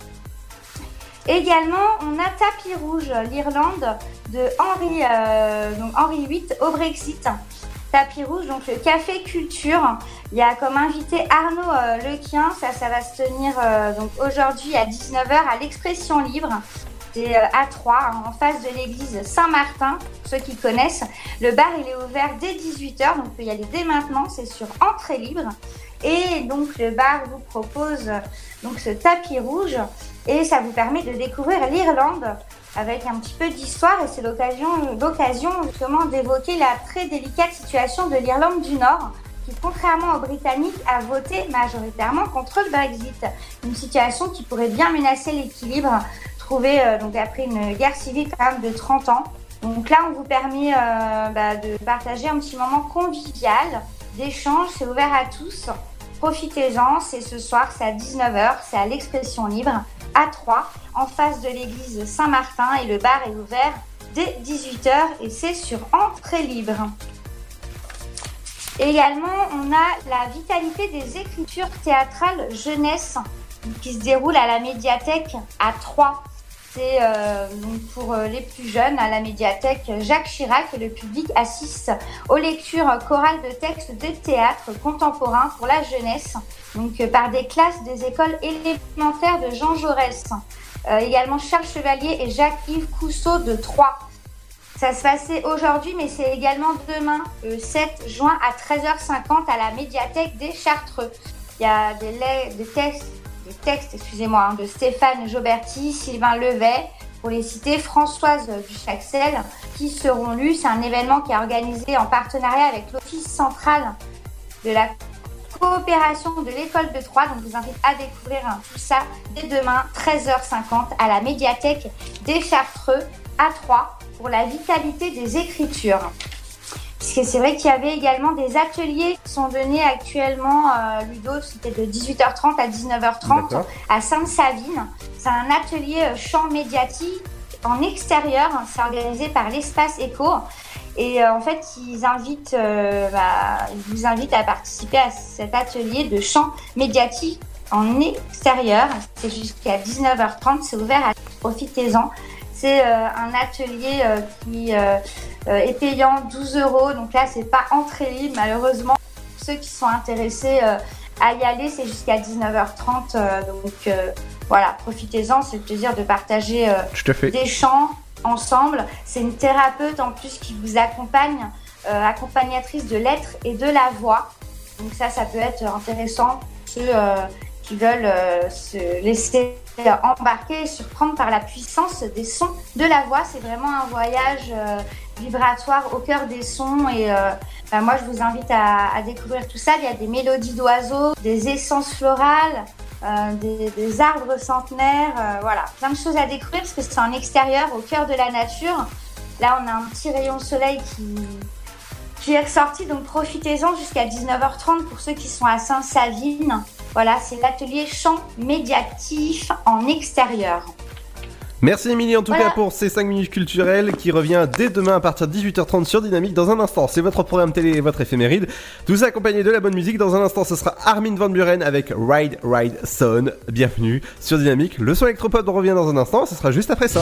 Également, on a Tapis Rouge, l'Irlande de Henri, euh, Henri VIII au Brexit. Tapis Rouge, donc le Café Culture. Il y a comme invité Arnaud euh, Lequien. Ça, ça va se tenir euh, donc aujourd'hui à 19h à l'Expression Libre. C'est euh, à 3, en face de l'église Saint-Martin, ceux qui connaissent. Le bar, il est ouvert dès 18h, donc on peut y aller dès maintenant. C'est sur entrée libre. Et donc le bar vous propose euh, donc ce tapis rouge et ça vous permet de découvrir l'Irlande avec un petit peu d'histoire et c'est l'occasion, justement d'évoquer la très délicate situation de l'Irlande du Nord qui, contrairement aux Britanniques, a voté majoritairement contre le Brexit. Une situation qui pourrait bien menacer l'équilibre trouvé euh, donc après une guerre civile quand même de 30 ans. Donc là, on vous permet euh, bah, de partager un petit moment convivial, d'échange, c'est ouvert à tous. Profitez-en, c'est ce soir, c'est à 19h, c'est à l'expression libre, à 3, en face de l'église Saint-Martin et le bar est ouvert dès 18h et c'est sur entrée libre. Également, on a la vitalité des écritures théâtrales jeunesse qui se déroule à la médiathèque à 3. C'est euh, pour euh, les plus jeunes à la médiathèque Jacques Chirac le public assiste aux lectures chorales de textes de théâtre contemporain pour la jeunesse, donc euh, par des classes des écoles élémentaires de Jean Jaurès. Également Charles Chevalier et Jacques-Yves Cousseau de Troyes. Ça se passait aujourd'hui, mais c'est également demain, le 7 juin à 13h50 à la médiathèque des Chartreux. Il y a des, des textes, des textes excusez-moi, hein, de Stéphane Joberti, Sylvain Levet, pour les citer, Françoise Duchaxel, qui seront lus. C'est un événement qui est organisé en partenariat avec l'Office central de la coopération de l'école de Troyes. Donc, je vous invite à découvrir hein, tout ça dès demain, 13h50, à la médiathèque des Chartreux à Troyes pour la vitalité des écritures. Puisque c'est vrai qu'il y avait également des ateliers qui sont donnés actuellement, euh, Ludo, c'était de 18h30 à 19h30 D'accord. à Sainte-Savine. C'est un atelier euh, chant médiatique en extérieur, c'est organisé par l'Espace Éco. Et euh, en fait, ils invitent, euh, bah, ils vous invitent à participer à cet atelier de chant médiatique en extérieur. C'est jusqu'à 19h30, c'est ouvert à profitez-en. C'est euh, un atelier euh, qui euh, est payant 12 euros. Donc là, c'est pas entrée libre, malheureusement. Pour ceux qui sont intéressés à y aller, c'est jusqu'à 19h30. euh, donc voilà, profitez-en. C'est le plaisir de partager des chants ensemble. C'est une thérapeute en plus qui vous accompagne, euh, accompagnatrice de l'être et de la voix. Donc ça, ça peut être intéressant ceux euh, qui veulent euh, se laisser embarquer et surprendre par la puissance des sons de la voix. C'est vraiment un voyage euh, vibratoire au cœur des sons et euh, bah, moi je vous invite à, découvrir tout ça. Il y a des mélodies d'oiseaux, des essences florales, des, arbres centenaires, voilà, plein de choses à découvrir parce que c'est en extérieur, au cœur de la nature. Là, on a un petit rayon de soleil qui, qui est ressorti, donc profitez-en jusqu'à 19h30 pour ceux qui sont à Saint-Savine. Voilà, c'est l'atelier chant médiatif en extérieur. Merci Émilie en tout Voilà. cas pour ces 5 minutes culturelles qui revient dès demain à partir de 18h30 sur Dynamique. Dans un instant, c'est votre programme télé et votre éphéméride. Tout ça accompagné de la bonne musique. Dans un instant, ce sera Armin Van Buren avec Ride Ride Son. Bienvenue sur Dynamique. Le son électropop revient dans un instant. Ce sera juste après ça.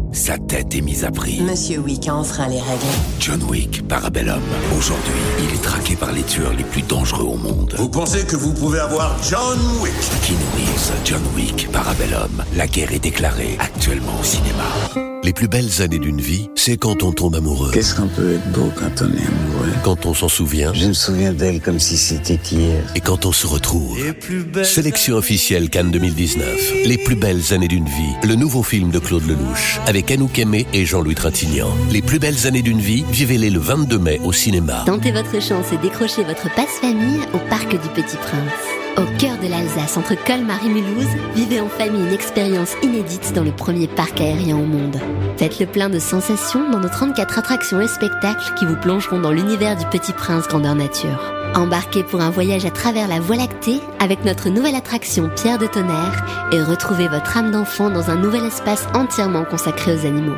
Sa tête est mise à prix. Monsieur Wick a enfreint les règles. John Wick, Parabellum. Aujourd'hui, il est traqué par les tueurs les plus dangereux au monde. Vous pensez que vous pouvez avoir John Wick? Keanu Reeves, John Wick, Parabellum. La guerre est déclarée actuellement au cinéma. Les plus belles années d'une vie, c'est quand on tombe amoureux. Qu'est-ce qu'on peut être beau quand on est amoureux? Quand on s'en souvient Je me souviens d'elle comme si c'était hier. et quand on se retrouve. Sélection officielle Cannes 2019. Les plus belles années d'une vie. Le nouveau film de Claude Lelouch. Avec Anouk Aimé et Jean-Louis Trintignant. Les plus belles années d'une vie, vivez-les le 22 mai au cinéma. Tentez votre chance et décrochez votre passe-famille au Parc du Petit Prince. Au cœur de l'Alsace, entre Colmar et Mulhouse, vivez en famille une expérience inédite dans le premier parc aérien au monde. Faites le plein de sensations dans nos 34 attractions et spectacles qui vous plongeront dans l'univers du Petit Prince grandeur nature. Embarquez pour un voyage à travers la Voie lactée avec notre nouvelle attraction Pierre de Tonnerre et retrouvez votre âme d'enfant dans un nouvel espace entièrement consacré aux animaux.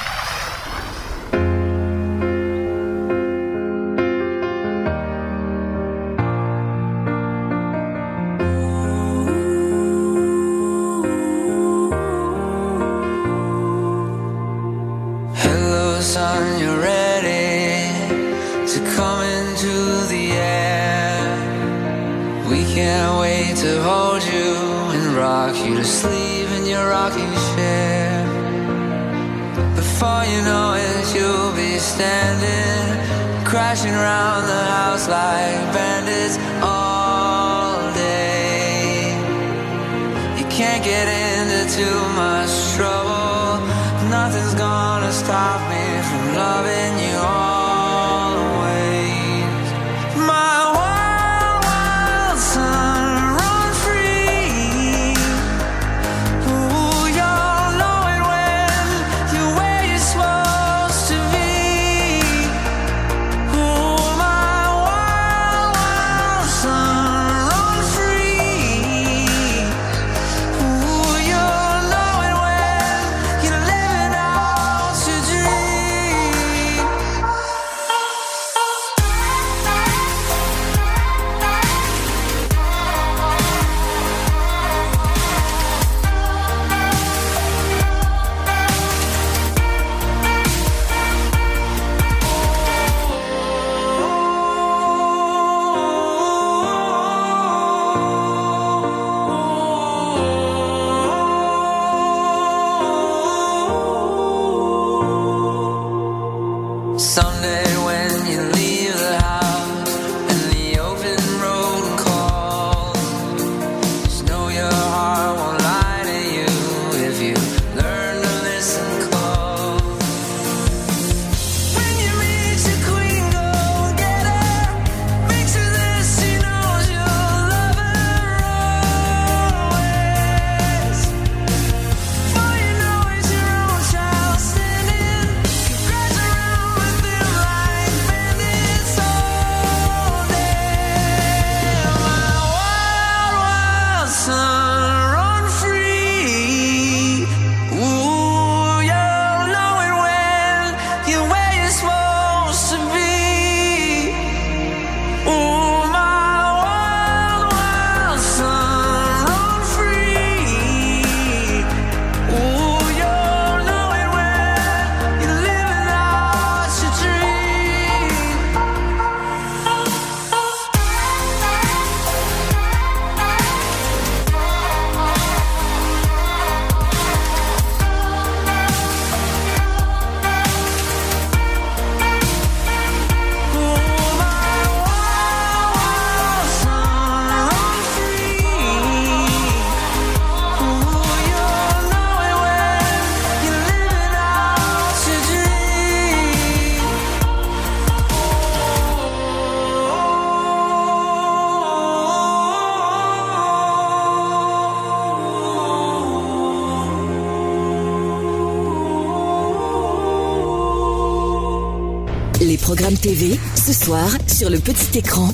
Ce soir, sur le petit écran.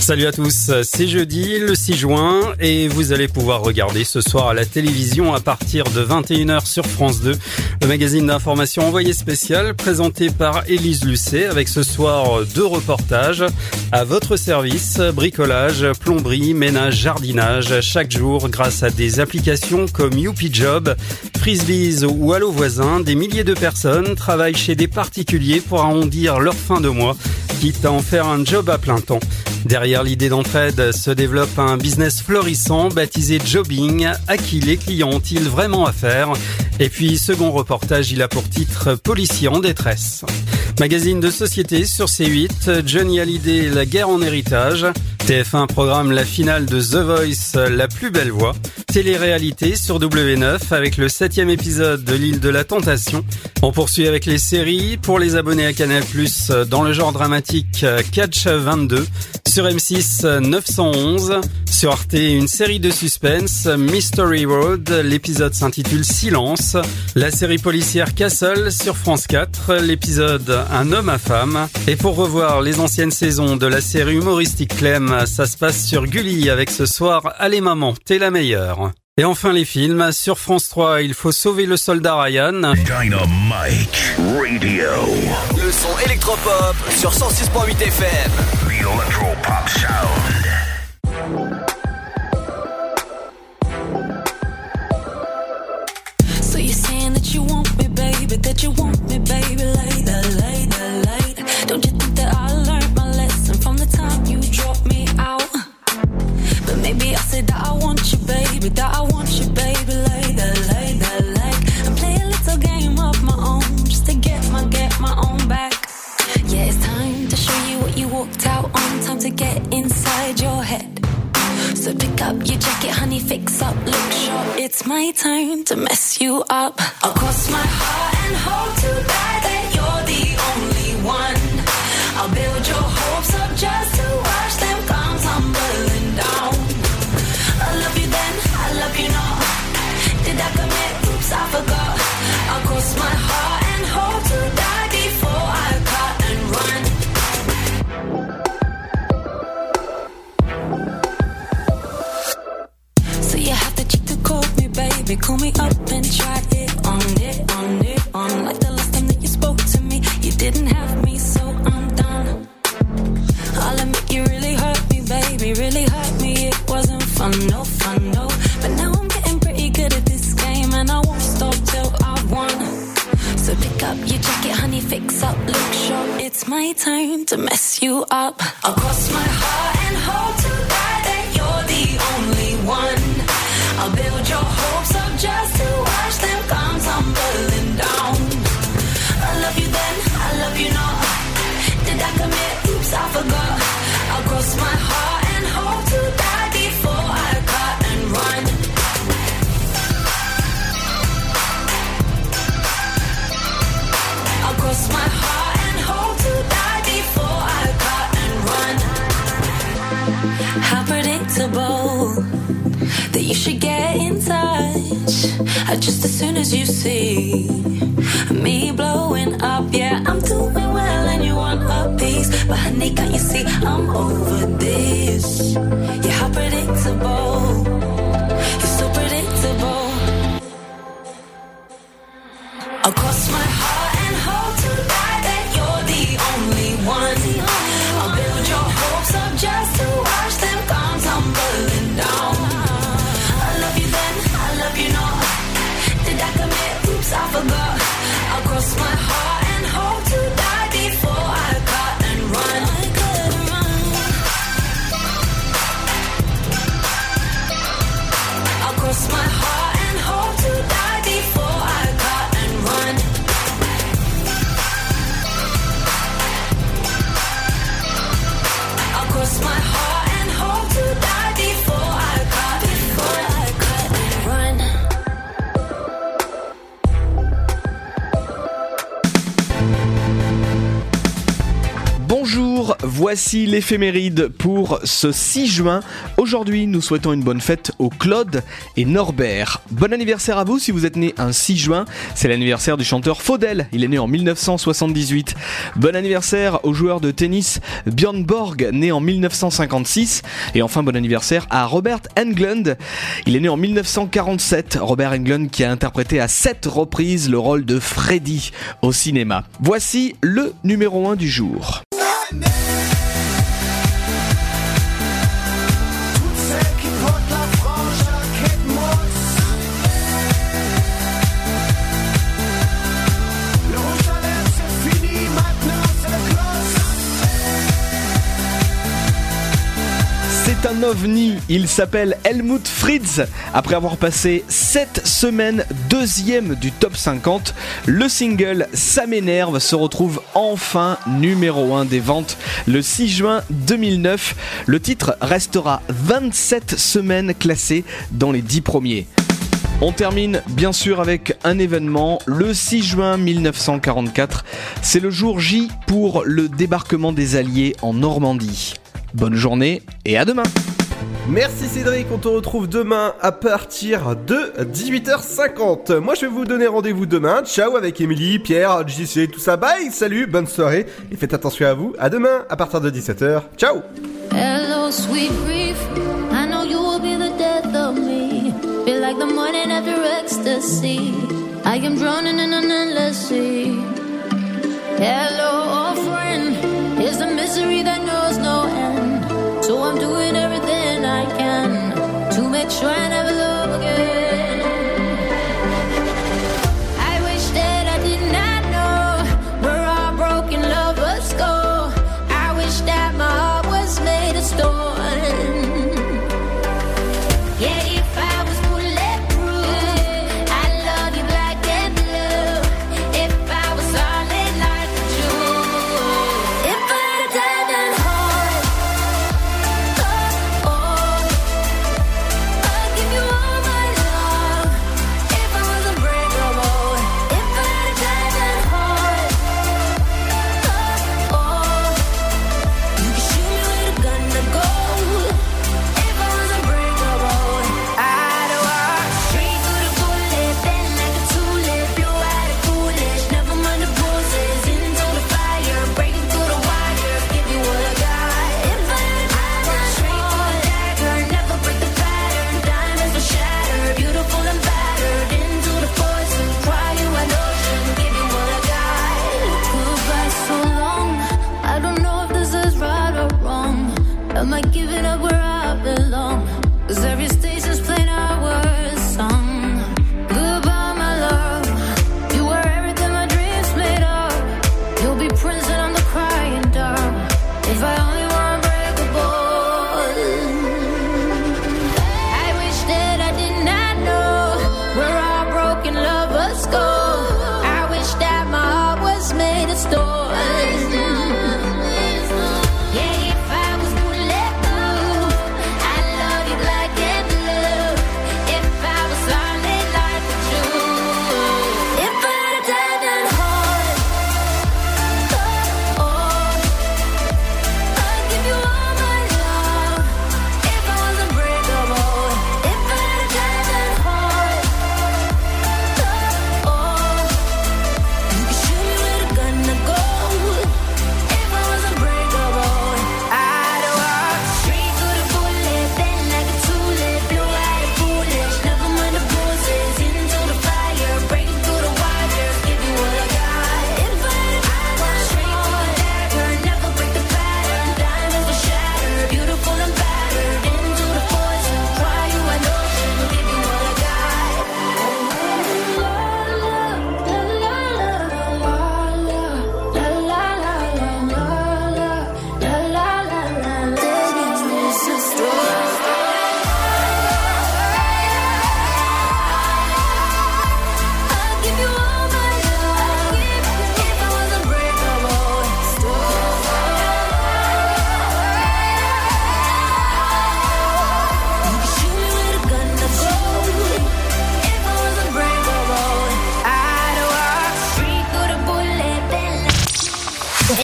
Salut à tous, c'est jeudi le 6 juin et vous allez pouvoir regarder ce soir à la télévision à partir de 21h sur France 2 le magazine d'information envoyé spécial présenté par Élise Lucet avec ce soir deux reportages à votre service, bricolage, plomberie, ménage, jardinage chaque jour grâce à des applications comme Youpi Job, Frisbees ou Allo Voisin, des milliers de personnes travaillent chez des particuliers pour arrondir leur fin de mois quitte à en faire un job à plein temps. Derrière l'idée d'entraide se développe un business florissant baptisé Jobbing. À qui les clients ont-ils vraiment affaire? Et puis, second reportage, il a pour titre Policier en détresse. Magazine de société sur C8, Johnny Hallyday, La guerre en héritage. TF1 programme la finale de The Voice, La plus belle voix. Télé-réalité sur W9 avec le septième épisode de l'île de la Tentation. On poursuit avec les séries. Pour les abonnés à Canal+, dans le genre dramatique, Catch 22. Sur M6, 911. Sur Arte, une série de suspense, Mystery Road. L'épisode s'intitule Silence. La série policière Castle sur France 4. L'épisode Un homme à femme. Et pour revoir les anciennes saisons de la série humoristique Clem, ça se passe sur Gulli avec ce soir Allez maman, t'es la meilleure. Et enfin les films, sur France 3, il faut sauver le soldat Ryan. Dynamite Radio. Le son électropop sur 106.8 FM. The Electropop Sound. So you're saying that you want me, baby, that you want me, baby, later, later, later. Don't you think that I learned my lesson from the time you dropped me out? But maybe I said that I want you, that I want you, baby, later, later, like. And play a little game of my own, just to get my, get my own back. Yeah, it's time to show you what you walked out on, time to get inside your head. So pick up your jacket, honey, fix up, look sharp. It's my turn to mess you up. I'll cross my heart and hope to die that you're the only one. I'll build your hopes up voici l'éphéméride pour ce 6 juin. Aujourd'hui, nous souhaitons une bonne fête aux Claude et Norbert. Bon anniversaire à vous si vous êtes né un 6 juin. C'est l'anniversaire du chanteur Faudel. Il est né en 1978. Bon anniversaire au joueur de tennis Björn Borg, né en 1956. Et enfin, bon anniversaire à Robert Englund. Il est né en 1947. Robert Englund qui a interprété à sept reprises le rôle de Freddy au cinéma. Voici le numéro 1 du jour. C'est un ovni, il s'appelle Helmut Fritz. Après avoir passé 7 semaines deuxième du top 50, le single Ça m'énerve se retrouve enfin numéro 1 des ventes le 6 juin 2009. Le titre restera 27 semaines classé dans les 10 premiers. On termine bien sûr avec un événement, le 6 juin 1944. C'est le jour J pour le débarquement des Alliés en Normandie. Bonne journée et à demain Merci Cédric, on te retrouve demain à partir de 18h50. Moi je vais vous donner rendez-vous demain. Ciao avec Émilie, Pierre, JC, tout ça. Bye, salut, bonne soirée et faites attention à vous. À demain à partir de 17h. Ciao Hello, sweet brief. I know you will be the death of me. Feel like the morning after ecstasy. I am drowning in an endless sea. Hello, old friend. Is the misery that knows I'm doing everything I can to make sure